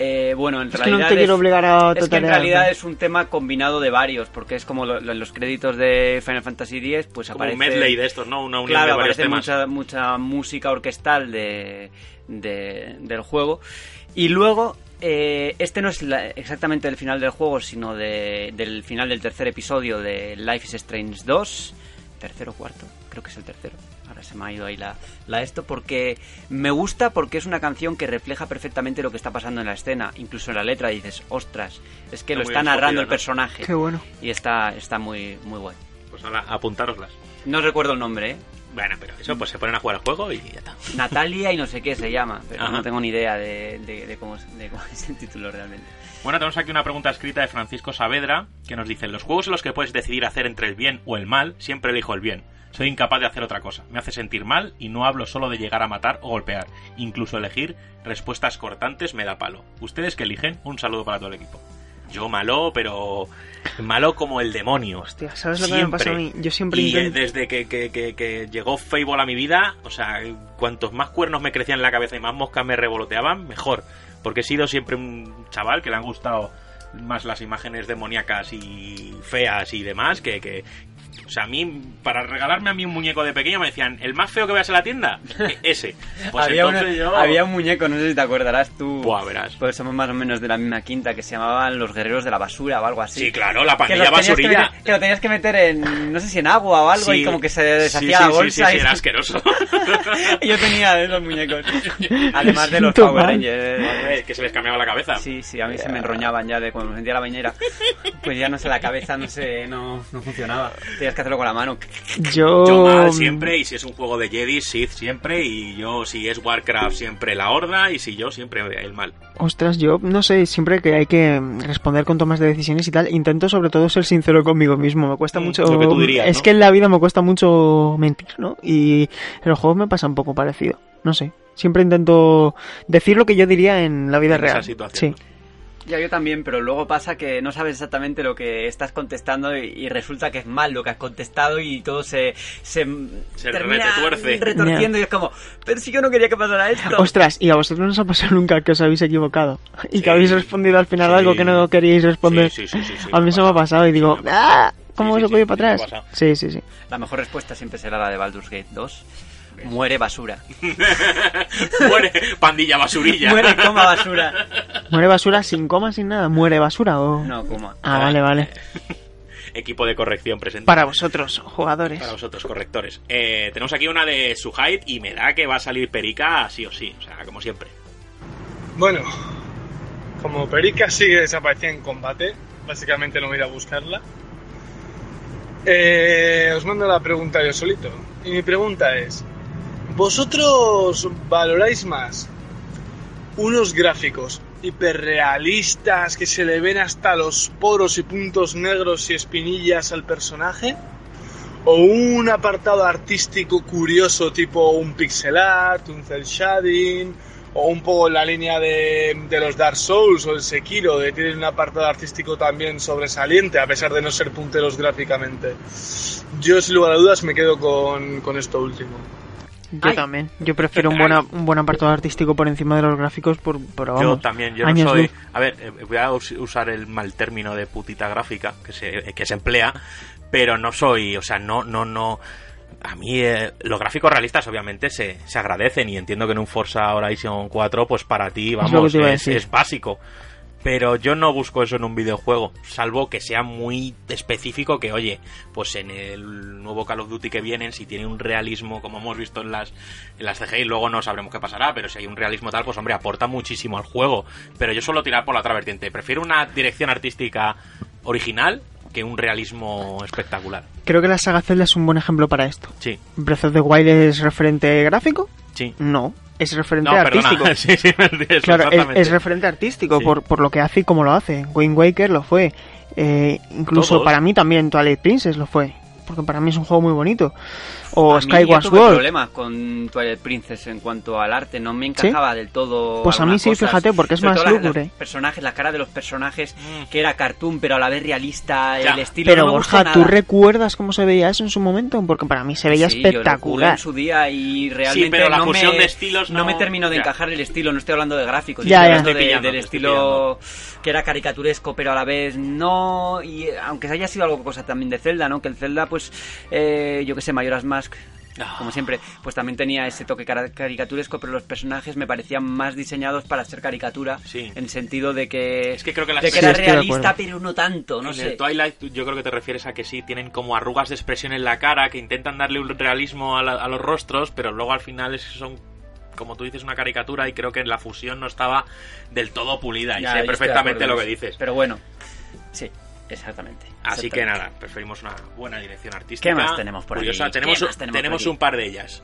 eh, bueno, en Es que realidad no te quiero obligar a es que en realidad ¿no? es un tema combinado de varios, porque es como lo- lo- en los créditos de Final Fantasy X, pues Como aparece un medley de estos, ¿no? Una unión claro, de varios aparece temas. mucha, mucha música orquestal de, de- del juego. Y luego, eh, este no es la- exactamente el final del juego, sino de- del final del tercer episodio de Life is Strange 2. Tercero o cuarto, creo que es el tercero. Ahora se me ha ido ahí la, la esto, porque me gusta porque es una canción que refleja perfectamente lo que está pasando en la escena. Incluso en la letra dices, ostras, es que Está lo está narrando escogido, el ¿no? personaje. Qué bueno. Y está, está muy, muy guay. Pues ahora, apuntároslas. No recuerdo el nombre, ¿eh? Bueno, pero eso, pues se ponen a jugar al juego y ya está. Natalia y no sé qué se llama, pero Ajá. no tengo ni idea de, de- de cómo, es- de cómo es el título realmente. Bueno, tenemos aquí una pregunta escrita de Francisco Saavedra que nos dice: En los juegos en los que puedes decidir hacer entre el bien o el mal, siempre elijo el bien. Soy incapaz de hacer otra cosa. Me hace sentir mal y no hablo solo de llegar a matar o golpear. Incluso elegir respuestas cortantes me da palo. ¿Ustedes que eligen? Un saludo para todo el equipo. Yo malo, pero malo como el demonio. Hostia, ¿sabes lo que me pasa a mí? Yo siempre y eh, intento... desde que, que- que- que llegó Fable a mi vida, o sea, cuantos más cuernos me crecían en la cabeza y más moscas me revoloteaban, mejor. Porque he sido siempre un chaval que le han gustado más las imágenes demoníacas y feas y demás que, que O sea, a mí, para regalarme a mí un muñeco de pequeño, me decían, ¿el más feo que veas en la tienda? E- Ese. Pues había, entonces una- yo... había un muñeco, no sé si te acordarás tú. Buah, verás. Pues somos más o menos de la misma quinta, que se llamaban los guerreros de la basura o algo así. Sí, claro, la pandilla que, basurilla. meter- que lo tenías que meter en, no sé si en agua o algo, Sí. y como que se deshacía Sí, la sí, bolsa. Sí, sí, y era asqueroso. y yo tenía de esos muñecos. Además de los Power mal. Rangers. que se les cambiaba la cabeza. Sí, sí, a mí se me enroñaban ya de cuando me sentía la bañera. Pues ya no sé, la cabeza no sé, no, no funcionaba. Tenías que hacerlo con la mano. Yo... Yo mal siempre, y si es un juego de Jedi, Sith siempre, y yo si es Warcraft siempre la horda, y si yo siempre el mal. Ostras, yo no sé, siempre que hay que responder con tomas de decisiones y tal, intento sobre todo ser sincero conmigo mismo. Me cuesta Mm, mucho. lo que tú dirías, es ¿no? que en la vida me cuesta mucho mentir, ¿no? Y en los juegos me pasa un poco parecido. No sé. Siempre intento decir lo que yo diría en la vida En esa real. situación, Sí. Ya yo también, pero luego pasa que no sabes exactamente lo que estás contestando y, y resulta que es mal lo que has contestado y todo se, se, Se termina retuerce. retorciendo y es como, pero si yo no quería que pasara esto. Ostras, ¿y a vosotros no os ha pasado nunca que os habéis equivocado? Y que habéis respondido al final Sí. algo que no queríais responder. Sí, sí, sí, sí, sí, a mí me eso ha me ha pasado y digo. ¡ah! ¿Cómo Sí, se sí, puede ir sí, para atrás? Sí, sí, sí. La mejor respuesta siempre será la de Baldur's Gate 2. Muere basura. Muere pandilla basurilla. Muere coma basura. ¿Muere basura sin coma, sin nada? ¿Muere basura o...? No, coma. Ah, vale, vale. Equipo de corrección presente. Para vosotros, jugadores. Para vosotros, correctores. Eh, tenemos aquí una de Suhait y me da que va a salir Perica sí o sí. O sea, como siempre. Bueno, como Perica sigue desaparecida en combate, básicamente no voy a ir a buscarla. Eh, os mando la pregunta yo solito. Y mi pregunta es: ¿Vosotros valoráis más unos gráficos hiperrealistas que se le ven hasta los poros y puntos negros y espinillas al personaje? ¿O un apartado artístico curioso tipo un pixel art, un cel shading, o un poco en la línea de, de los Dark Souls o el Sekiro, de tienen un apartado artístico también sobresaliente, a pesar de no ser punteros gráficamente. Yo, sin lugar a dudas, me quedo con, con esto último. Yo Ay. también. Yo prefiero un buen, a- un buen apartado artístico por encima de los gráficos por, por Yo vamos, también, yo no soy. luz. A ver, eh, voy a us- usar el mal término de putita gráfica que se, que se emplea, pero no soy, o sea, no, no, no. A mí eh, los gráficos realistas obviamente se, se agradecen y entiendo que en un Forza Horizon 4, pues para ti, vamos, es básico. Pero yo no busco eso en un videojuego, salvo que sea muy específico que, oye, pues en el nuevo Call of Duty que vienen, si tiene un realismo, como hemos visto en las, en las CGI, luego no sabremos qué pasará, pero si hay un realismo tal, pues hombre, aporta muchísimo al juego. Pero yo suelo tirar por la otra vertiente, prefiero una dirección artística original que un realismo espectacular. Creo que la saga Zelda es un buen ejemplo para esto. Sí, ¿Breath of the Wild es referente gráfico? sí. No, es referente No, artístico. perdona, sí, sí, eso, Claro, es, referente artístico Sí. por, por lo que hace y cómo lo hace. Wind Waker lo fue. Eh, incluso Todos. para mí también Twilight Princess lo fue. Porque para mí es un juego muy bonito. O A mí Skyward yo tuve Sword. problemas con Twilight Princess en cuanto al arte, no me encajaba del todo. Pues a mí sí, cosas. fíjate, porque es Sobre más lúgubre. Los personajes, la cara de los personajes, Mm. que era cartoon, pero a la vez realista, Ya. el estilo. Pero no Borja, ¿tú nada. recuerdas cómo se veía eso en su momento? Porque para mí se veía Sí, yo espectacular. en su día y realmente pero la no, fusión me, de estilos no- me terminó de Ya. encajar el estilo, no estoy hablando de gráficos, Ya, estoy ya. hablando Estoy de- pillando, del estilo que era caricaturesco, pero a la vez no, y aunque haya sido algo cosa también de Zelda, ¿no? Que el Zelda, pues, eh, yo que sé, Mayoras Mask, Como siempre, pues también tenía ese toque caricaturesco, pero los personajes me parecían más diseñados para ser caricatura, Sí. en sentido de que, Es que creo que las de que Sí, era realista, pero no tanto, no en sé. el Twilight yo creo que te refieres a que sí, tienen como arrugas de expresión en la cara que intentan darle un realismo a, la- a los rostros, pero luego al final es- son, como tú dices, una caricatura y creo que la fusión no estaba del todo pulida y sé perfectamente lo en que dices. Pero bueno, sí, exactamente. Así que nada, preferimos una buena dirección artística. ¿Qué más tenemos por curiosa. aquí? Tenemos, ¿Qué más tenemos tenemos por aquí? un par de ellas.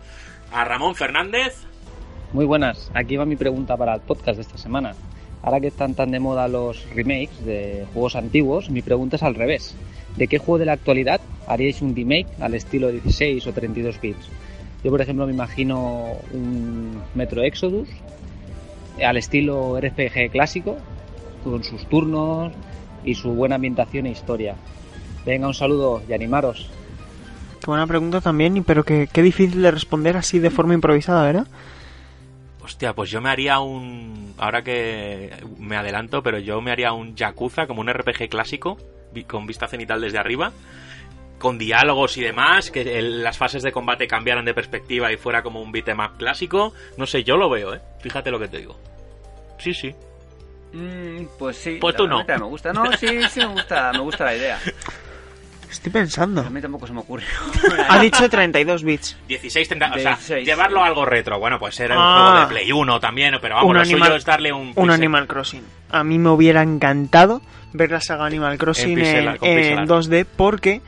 A Ramón Fernández. Muy buenas, aquí va mi pregunta para el podcast de esta semana. Ahora que están tan de moda los remakes de juegos antiguos, mi pregunta es al revés. ¿De qué juego de la actualidad haríais un remake al estilo 16 o 32 bits? Yo, por ejemplo, me imagino un Metro Exodus al estilo RPG clásico, con sus turnos y su buena ambientación e historia. Venga, un saludo y animaros. Qué buena pregunta también, pero que, qué difícil de responder así de forma improvisada, ¿verdad? Hostia, pues yo me haría un. Ahora que me adelanto, pero yo me haría un Yakuza como un RPG clásico, con vista cenital desde arriba, con diálogos y demás, que el- las fases de combate cambiaran de perspectiva y fuera como un beat'em up clásico. No sé, yo lo veo, ¿eh? Fíjate lo que te digo. Sí, sí. Mm, pues sí. Pues tú no. Me gusta, no, sí, sí me gusta, me gusta la idea. Estoy pensando. A mí tampoco se me ocurre. Ha dicho 32 bits. 16 tendrá, o sea, 16, llevarlo a algo retro. Bueno, pues era un Ah. juego de Play 1 también, pero vamos, Un lo Animal- suyo es darle un... Un pixel. Animal Crossing. A mí me hubiera encantado ver la saga Animal Crossing en, en art. 2D porque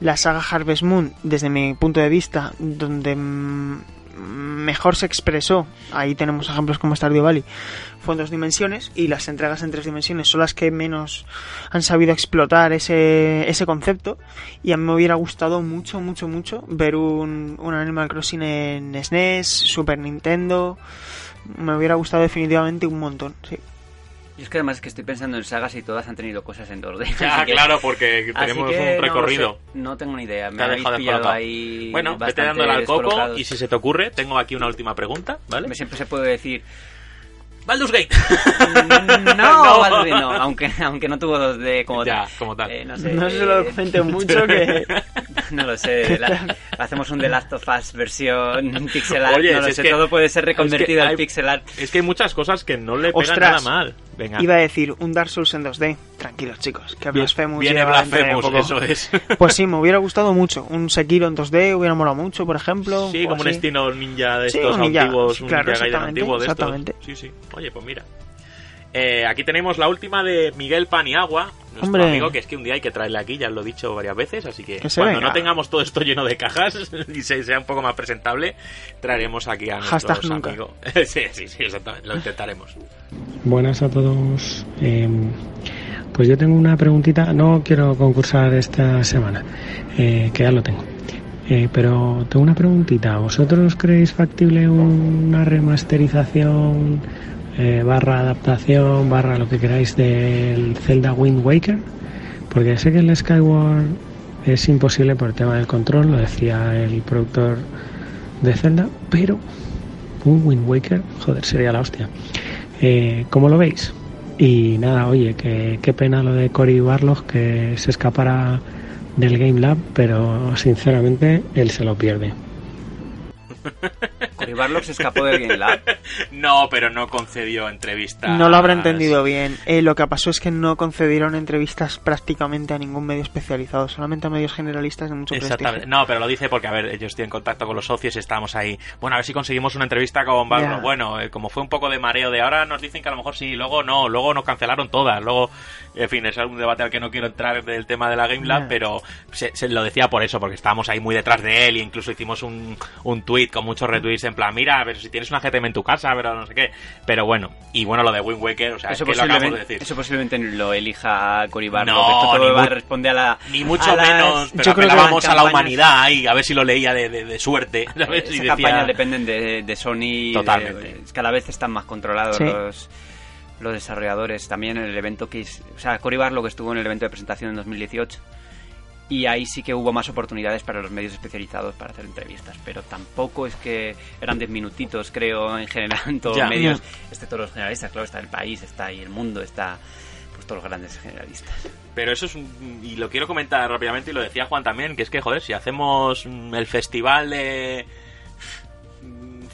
la saga Harvest Moon, desde mi punto de vista, donde mm, mejor se expresó, ahí tenemos ejemplos como Stardew Valley, fue en dos dimensiones y las entregas en tres dimensiones son las que menos han sabido explotar ese, ese concepto. Y a mí me hubiera gustado mucho, mucho, mucho ver un, un Animal Crossing en SNES, Super Nintendo, me hubiera gustado definitivamente un montón, sí. Y es que además es que estoy pensando en sagas y todas han tenido cosas en 2D. Ya, así que- claro, porque tenemos que un recorrido. sé, No, tengo ni idea. Me ha habéis dejado ahí. Bueno, vete dándole al coco y si se te ocurre, tengo aquí una última pregunta, ¿vale? Siempre se puede decir. Baldur's Gate. No, No. Baldur's Gate no, aunque, aunque no tuvo 2D como Ya, tal. como tal. Eh, no sé. No se lo eh, cuenten mucho que... No lo sé. la- hacemos un The Last of Us versión pixel art. Oye, no lo sé, que- todo puede ser reconvertido es que al hay- pixel art. Es que hay muchas cosas que no le pegan Ostras. nada mal. Venga. Iba a decir un Dark Souls en 2D. Tranquilos, chicos, que Blasphemous Viene Blasphemous, eso es. Pues sí, me hubiera gustado mucho. Un Sekiro en 2D hubiera molado mucho, por ejemplo. Sí, como un estilo ninja de Sí, estos un ninja, antiguos, sí, un claro, Ninja exactamente, antiguo de estos. exactamente. Sí, sí. Oye, pues mira. Eh, aquí tenemos la última de Miguel Paniagua, nuestro Hombre. amigo, que es que un día hay que traerle aquí, ya lo he dicho varias veces, así que, Que cuando venga. no tengamos todo esto lleno de cajas y se, sea un poco más presentable, traeremos aquí a nunca. amigos. sí, sí, sí, exactamente, lo intentaremos. Buenas a todos. Eh, pues yo tengo una preguntita. No quiero concursar esta semana, eh, que ya lo tengo. Eh, pero tengo una preguntita. ¿Vosotros creéis factible una remasterización eh, barra adaptación barra lo que queráis del Zelda Wind Waker? Porque sé que el Skyward es imposible por el tema del control, lo decía el productor de Zelda, pero un Wind Waker, joder, sería la hostia. Eh, ¿Cómo lo veis? Y nada, oye, que, qué pena lo de Cory Barlog que se escapara del Game Lab, pero sinceramente él se lo pierde. Cory Barlog se escapó del Game Lab. No, pero no concedió entrevistas. No lo habrá entendido bien. Eh, lo que pasó es que no concedieron entrevistas prácticamente a ningún medio especializado, solamente a medios generalistas de mucho Exactamente. prestigio. No, pero lo dice porque, a ver, yo estoy en contacto con los socios y estábamos ahí. Bueno, a ver si conseguimos una entrevista con Barlo. Ya. Bueno, eh, como fue un poco de mareo de ahora, nos dicen que a lo mejor sí, luego no, luego nos cancelaron todas. Luego, en fin, es algún debate al que no quiero entrar del tema de la Game Lab, pero se, se lo decía por eso, porque estábamos ahí muy detrás de él y incluso hicimos un, un tweet con muchos retweets en plan, mira, a ver si tienes una GTM en tu casa, pero no sé qué. Pero bueno, y bueno, lo de Wind Waker, o sea, Eso es que lo acabamos de posiblemente, decir. eso posiblemente lo elija Cory. No, Esto todo va a mu- responder a la. Ni mucho a las- menos, pero Yo creo que apelábamos las a la humanidad ahí, a ver si lo leía de, de- de suerte. Y Esas decía- campañas dependen de, de Sony. y de- Totalmente. cada vez están más controlados Sí. los, los desarrolladores. También en el evento que. es- O sea, Cory Barlog estuvo en el evento de presentación en 2018. Y ahí sí que hubo más oportunidades para los medios especializados para hacer entrevistas. Pero tampoco es que eran 10 minutitos, creo, en general, en todos Ya. los medios. Excepto los generalistas, claro, está el país, está ahí el mundo, está. Pues todos los grandes generalistas. Pero eso es un... Y lo quiero comentar rápidamente y lo decía Juan también, que es que, joder, si hacemos mm, el festival de...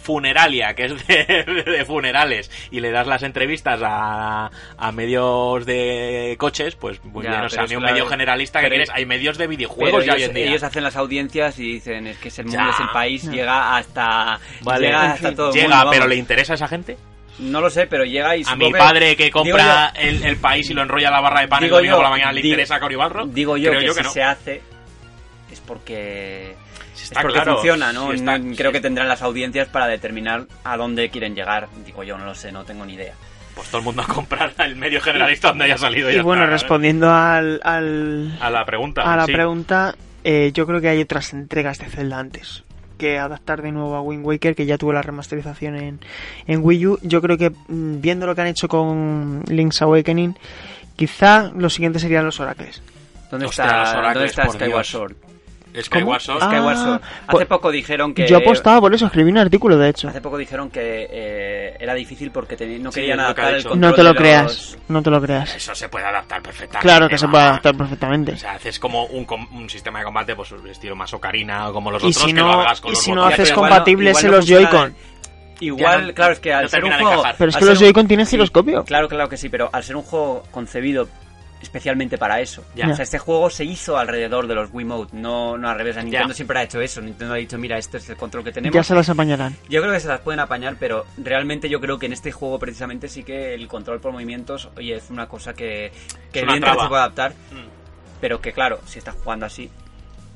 Funeralia, que es de, de funerales, y le das las entrevistas a, a medios de coches, pues muy Ya, bien. O sea, a mí es un medio generalista que quieres, hay medios de videojuegos ya hoy ellos, en día. ellos hacen las audiencias y dicen es que es el mundo, Ya. es el país, llega hasta, Vale. llega hasta todo el Llega, mundo, pero. ¿le interesa a esa gente? No lo sé, pero llega y A mi padre que compra yo- el, el país y lo enrolla en la barra de pan el digo domingo yo- por la mañana, ¿le digo- interesa a Cory Barlog? Digo yo Creo que yo si que no. se hace es porque está es porque claro, funciona, ¿no? sí está- No- Creo que tendrán las audiencias para determinar a dónde quieren llegar. Digo yo, no lo sé, no tengo ni idea. Pues todo el mundo a comprar el medio generalista donde haya salido. Y ya bueno, está, ¿vale? respondiendo al, al- A la pregunta. a la sí. pregunta, eh, yo creo que hay otras entregas de Zelda antes que adaptar de nuevo a Wind Waker, que ya tuvo la remasterización en, en Wii U. Yo creo que mm, viendo lo que han hecho con Link's Awakening, quizá lo siguiente serían los Oracles. ¿Dónde Hostia, está, los Oracles, ¿dónde está Skyward Dios. Sword? Skyward Sword. Skyward Ah, Sword. pues- Hace poco dijeron que... Yo apostaba por eso, escribí un artículo de hecho. Hace poco dijeron que eh, era difícil porque no Sí, querían adaptar el control No te lo de los- creas, no te lo creas. Eso se puede adaptar perfectamente. Claro que se puede adaptar perfectamente. O sea, haces como un, com- un sistema de combate, pues estilo más ocarina o como los Y otros, si que lo no, hagas con y los si no botones. haces igual compatibles igual en no los Joy-Con. Igual, no- claro, es que al no ser un juego... Pero es que los Joy-Con tienen sí, giroscopio. Claro, claro que sí, pero al ser un juego concebido especialmente para eso. Ya. O sea, este juego se hizo alrededor de los Wiimote, no, no al revés. Nintendo Ya. siempre ha hecho eso. Nintendo ha dicho, mira, este es el control que tenemos. Ya se las apañarán. Yo creo que se las pueden apañar, pero realmente yo creo que en este juego precisamente sí que el control por movimientos, oye, es una cosa que, que evidentemente se puede adaptar, Mm. pero que claro, si estás jugando así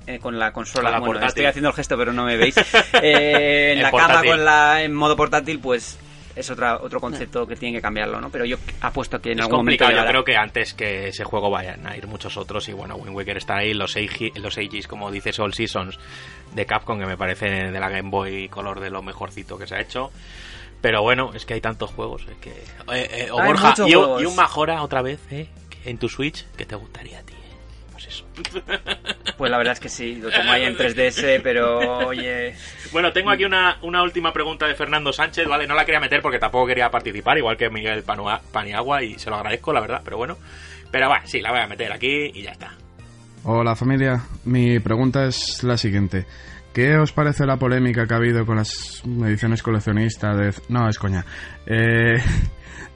eh, con la consola, Con la bueno, portátil. estoy haciendo el gesto pero no me veis, eh, en la cama con la en modo portátil, pues es otra, otro concepto que tiene que cambiarlo, ¿no? Pero yo apuesto que en Es algún momento complicado, yo llegará. creo que antes que ese juego vayan a ir muchos otros y bueno, Wind Waker está ahí, los Eiji- los Aegis, como dices, All Seasons de Capcom, que me parece de la Game Boy Color de lo mejorcito que se ha hecho. Pero bueno, es que hay tantos juegos. Es que, eh, eh, o Borja, y, un- juegos. y un Majora otra vez, ¿eh? En tu Switch, que te gustaría a ti. Pues eso. Pues la verdad es que sí, lo tengo ahí en 3DS, pero oye... Bueno, tengo aquí una, una última pregunta de Fernando Sánchez, ¿vale? No la quería meter porque tampoco quería participar, igual que Miguel Panua- Paniagua, y se lo agradezco, la verdad, pero bueno. Pero bueno, sí, la voy a meter aquí y ya está. Hola familia, mi pregunta es la siguiente. ¿Qué os parece la polémica que ha habido con las ediciones coleccionistas de... No, es coña. Eh,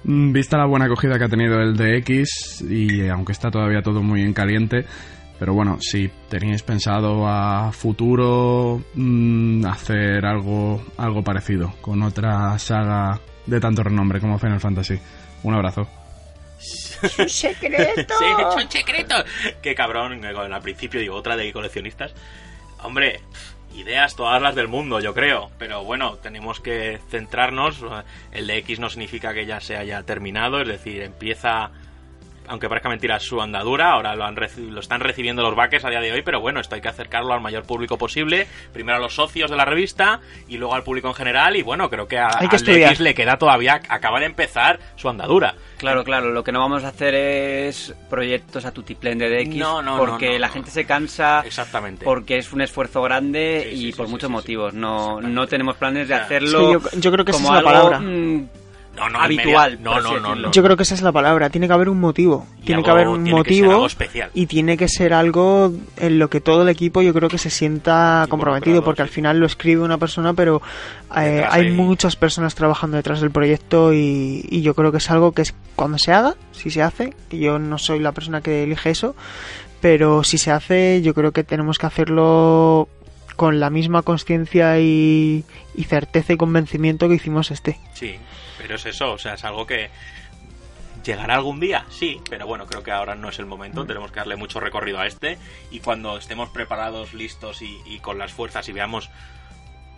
vista la buena acogida que ha tenido el DX y eh, aunque está todavía todo muy en caliente, pero bueno, si teníais pensado a futuro mm, hacer algo, algo parecido con otra saga de tanto renombre como Final Fantasy. Un abrazo. ¡Un secreto! Sí, son secretos. Qué cabrón, al principio digo, otra de coleccionistas. Hombre, ideas todas las del mundo, yo creo. Pero bueno, tenemos que centrarnos. El de X no significa que ya se haya terminado, es decir, empieza, aunque parezca mentira, su andadura. Ahora lo, han lo están recibiendo los backers a día de hoy, pero bueno, esto hay que acercarlo al mayor público posible. Primero a los socios de la revista y luego al público en general. Y bueno, creo que a, Hay que al le queda todavía, acaba de empezar su andadura. Claro, claro, lo que no vamos a hacer es proyectos a tutiplén de DX No, no, porque no, no, la no. gente se cansa Exactamente. porque es un esfuerzo grande Sí, sí, y sí, por sí, muchos sí, sí. motivos. No, no tenemos planes de hacerlo yo- yo creo que esa como es la algo, palabra. mm, No, no, habitual, No, no, no. Yo creo que esa es la palabra. Tiene que haber un motivo. Y tiene que haber un tiene que ser motivo algo especial. y tiene que ser algo en lo que todo el equipo yo creo que se sienta comprometido porque al final lo escribe una persona pero eh, hay- muchas personas trabajando detrás del proyecto y, y yo creo que es algo que es cuando se haga, si se hace, que yo no soy la persona que elige eso, pero si se hace yo creo que tenemos que hacerlo con la misma conciencia y, y certeza y convencimiento que hicimos este. Sí, pero es eso, o sea, es algo que llegará algún día, sí, pero bueno, creo que ahora no es el momento, tenemos que darle mucho recorrido a este y cuando estemos preparados, listos y, y con las fuerzas y veamos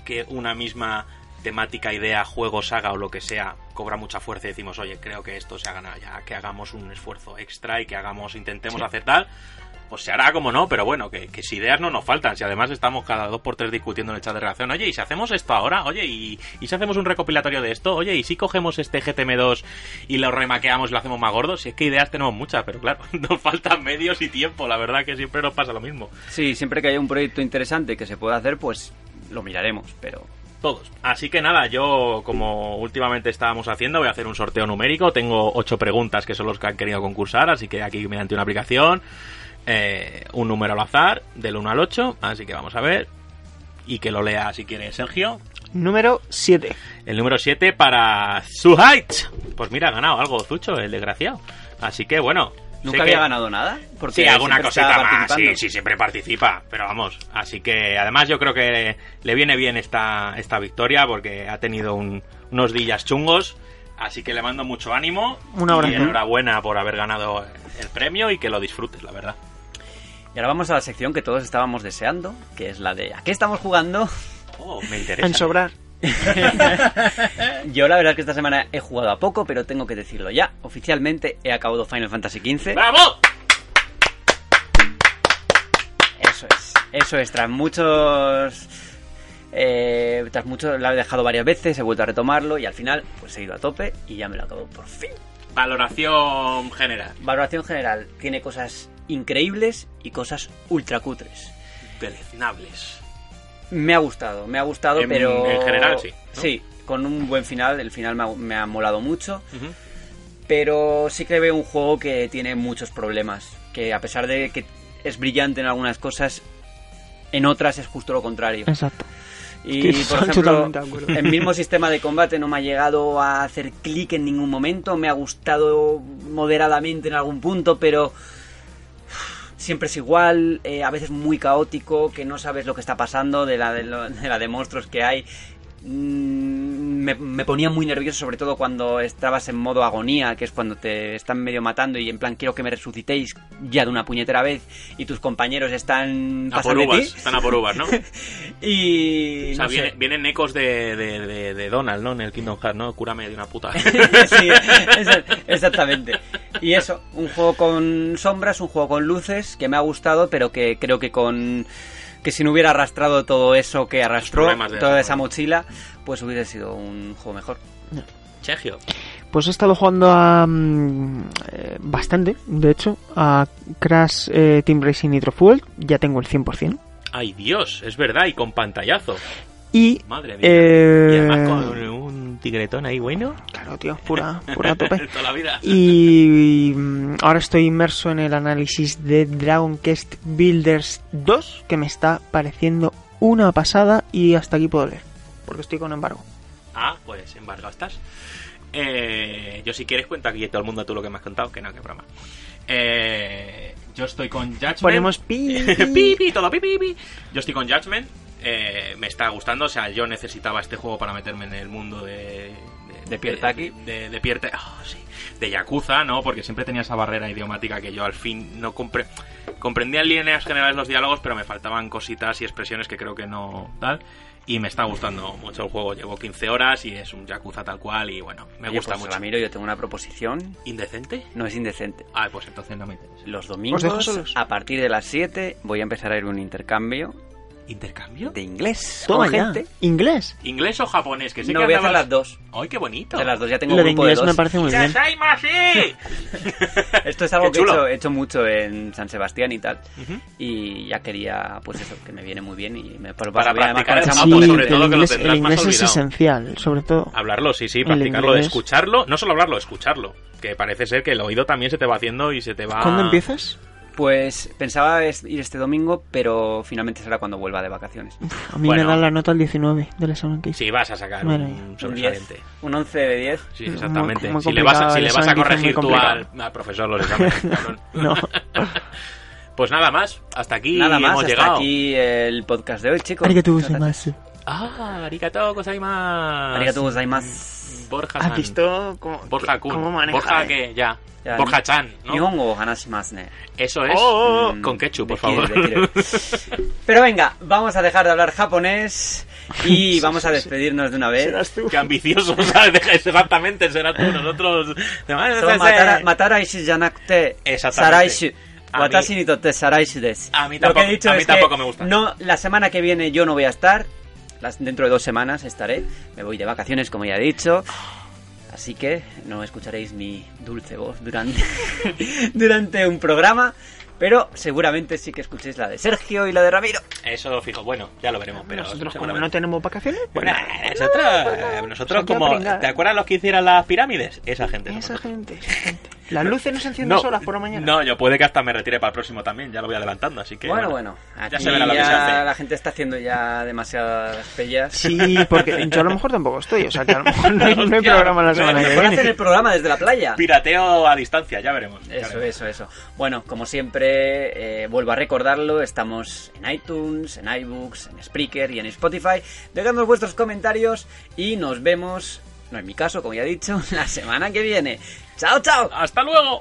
que una misma temática, idea, juego, saga o lo que sea cobra mucha fuerza y decimos, oye, creo que esto se ha ganado ya, que hagamos un esfuerzo extra y que hagamos, intentemos hacer tal, pues se hará como no, pero bueno, que, que si ideas no nos faltan, si además estamos cada dos por tres discutiendo en el chat de reacción, oye, y si hacemos esto ahora, oye, y, y si hacemos un recopilatorio de esto, oye, y si cogemos este GTM2 y lo remaqueamos y lo hacemos más gordo, si es que ideas tenemos muchas, pero claro, nos faltan medios y tiempo, la verdad que siempre nos pasa lo mismo. Sí, siempre que haya un proyecto interesante que se pueda hacer, pues lo miraremos, pero Todos. Así que nada, yo como últimamente estábamos haciendo, voy a hacer un sorteo numérico. Tengo ocho preguntas que son los que han querido concursar, así que aquí mediante una aplicación, eh, un número al azar, del 1 al 8. Así que vamos a ver. Y que lo lea si quiere Sergio. Número 7. El número 7 para Suhait. Pues mira, ha ganado algo Zucho, el desgraciado. Así que bueno. nunca había que- ganado nada. Porque Sí, alguna siempre cosita más. Sí, siempre participa. Pero vamos, así que además yo creo que le viene bien esta, esta victoria porque ha tenido un- unos días chungos. Así que le mando mucho ánimo. Un abrazo. Y enhorabuena por haber ganado el premio y que lo disfrutes, la verdad. Y ahora vamos a la sección que todos estábamos deseando, que es la de ¿a qué estamos jugando? Oh, me interesa. En sobrar. Yo la verdad es que esta semana he jugado a poco, pero tengo que decirlo ya. Oficialmente he acabado Final Fantasy XV. ¡Bravo! Eso es, eso es. Tras muchos... eh, tras mucho, la he dejado varias veces, he vuelto a retomarlo y al final pues he ido a tope y ya me lo acabo por fin. Valoración general. Valoración general, tiene cosas increíbles y cosas ultra cutres. deleznables. Me ha gustado, me ha gustado, En- pero... en general, sí, ¿no? Sí, con un buen final, el final me ha, me ha molado mucho, pero sí que veo un juego que tiene muchos problemas, que a pesar de que es brillante en algunas cosas, en otras es justo lo contrario. Exacto. Y por ejemplo, el mismo sistema de combate no me ha llegado a hacer clic en ningún momento, me ha gustado moderadamente en algún punto, pero siempre es igual, eh, a veces muy caótico, que no sabes lo que está pasando de la de, lo- de la de monstruos que hay. Mm, Me, me ponía muy nervioso, sobre todo cuando estabas en modo agonía, que es cuando te están medio matando y en plan quiero que me resucitéis ya de una puñetera vez y tus compañeros están A por uvas, están a por uvas, ¿no? Y O sea, no viene- vienen ecos de, de, de- de Donald, ¿no? En el Kingdom Hearts, ¿no? Cúrame de una puta. sí, exa- exactamente. Y eso, un juego con sombras, un juego con luces, que me ha gustado, pero que creo que con que si no hubiera arrastrado todo eso que arrastró, toda esa mochila, pues hubiese sido un juego mejor. Sergio. Pues he estado jugando a eh, bastante, de hecho, a Crash eh, Team Racing Nitro Fuel. Ya tengo el 100%. Ay, Dios, es verdad, y con pantallazo. Y, Madre mía. eh, Y además con un tigretón ahí bueno. Claro, tío, pura, pura tope. Toda la vida. Y ahora estoy inmerso en el análisis de Dragon Quest Builders 2, que me está pareciendo una pasada y hasta aquí puedo leer, porque estoy con embargo. Ah, pues embargado estás. Eh, yo si quieres cuenta aquí todo el mundo tú lo que me has contado, que no, que broma. Eh, yo estoy con Judgment. Ponemos pi, pi, pi, todo pi, pi, pi. Yo estoy con Judgment. Eh, me está gustando, o sea, yo necesitaba este juego para meterme en el mundo de... De Pierre Taki. De, de Pierre Ta- ah, sí, de Yakuza, ¿no? Porque siempre tenía esa barrera idiomática que yo al fin no compre... comprendía en líneas generales los diálogos, pero me faltaban cositas y expresiones que creo que no tal. Y me está gustando mucho el juego. Llevo 15 horas y es un Yakuza tal cual y bueno, me Oye, gusta pues, mucho. Ramiro, yo tengo una proposición. ¿Indecente? No es indecente. Ah, pues entonces no me interesa. Los Os dejo domingos, a partir de las 7, voy a empezar a ir a un intercambio ¿Intercambio? de inglés Toma con ya. gente. ¿Inglés? ¿Inglés o japonés? Que sé No que voy a hacer andabas- las dos. ¡Ay, qué bonito! De las dos ya tengo Lo un de grupo de inglés dos. me parece muy bien. Esto es algo que he hecho, he hecho mucho en San Sebastián y tal. Y ya quería, pues eso, que me viene muy bien. Y me Para además practicar el esa mapa, moto. sobre todo el que lo inglés, tendrás el más inglés es olvidado. esencial, sobre todo. Hablarlo, sí, sí, practicarlo, escucharlo. No solo hablarlo, escucharlo. Que parece ser que el oído también se te va haciendo y se te va... ¿Cuándo empiezas? Pues pensaba ir este domingo, pero finalmente será cuando vuelva de vacaciones. A mí Bueno. me dan la nota al 19 del examen que hice. Sí, vas a sacar Bueno, un Un 10, sobresaliente. un 11 de 10. Sí, Muy- exactamente. muy si le vas a, si le el vas a corregir muy tú al, al profesor los exámenes, cabrón. No. Pues nada más, hasta aquí Nada más, hemos hasta llegado. aquí el podcast de hoy, chicos. Arigatou gozaimasu. Ah, arigato gozaimasu. Arigatou gozaimasu. Borja ¿Has San. visto cómo, Borja Kun. cómo maneja? Borja eh? que ya. Ya, Borja Chan, ¿no? Nihongo hanashimasu ne. Eso es. Oh, Mm, Con ketchup, por de favor. kire, de kire. Pero venga, vamos a dejar de hablar japonés y vamos a despedirnos de una vez. Serás tú. Qué ambicioso, ¿sabes? Exactamente, será tú. Nosotros. Matara, mataraishi janakute Exactamente. saraishi. A mí- Watashi ni totte desu. A mí Lo que tampoco- he dicho a mí es tampoco que me gusta. No, la semana que viene yo no voy a estar. Las- dentro de dos semanas estaré. Me voy de vacaciones, como ya he dicho. Así que no escucharéis mi dulce voz durante, durante un programa. Pero seguramente sí que escuchéis la de Sergio y la de Ramiro. Eso fijo, bueno, ya lo veremos. Pero Nosotros como no tenemos vacaciones, pues Nah, nada. nosotros, eh, nosotros a como... ¿Te acuerdas los que hicieran las pirámides? Esa gente. Esa gente, esa gente. Las luces no se encienden nosotros. solas por la mañana. No, yo puede que hasta me retire para el próximo también, ya lo voy adelantando, así que... bueno, bueno. Aquí ya se verá lo que se hace. la gente está haciendo ya demasiadas pellas. Sí, porque yo a lo mejor tampoco estoy, o sea que a lo mejor no hay, no programa la semana que Mejor hacer viene. el programa desde la playa. Pirateo a distancia, ya veremos. ya Eso, veremos. eso, eso. Bueno, como siempre, eh, vuelvo a recordarlo, estamos en iTunes, en iBooks, en Spreaker y en Spotify. Dejadnos vuestros comentarios y nos vemos, no en mi caso, como ya he dicho, la semana que viene. ¡Chao, chao! ¡Hasta luego!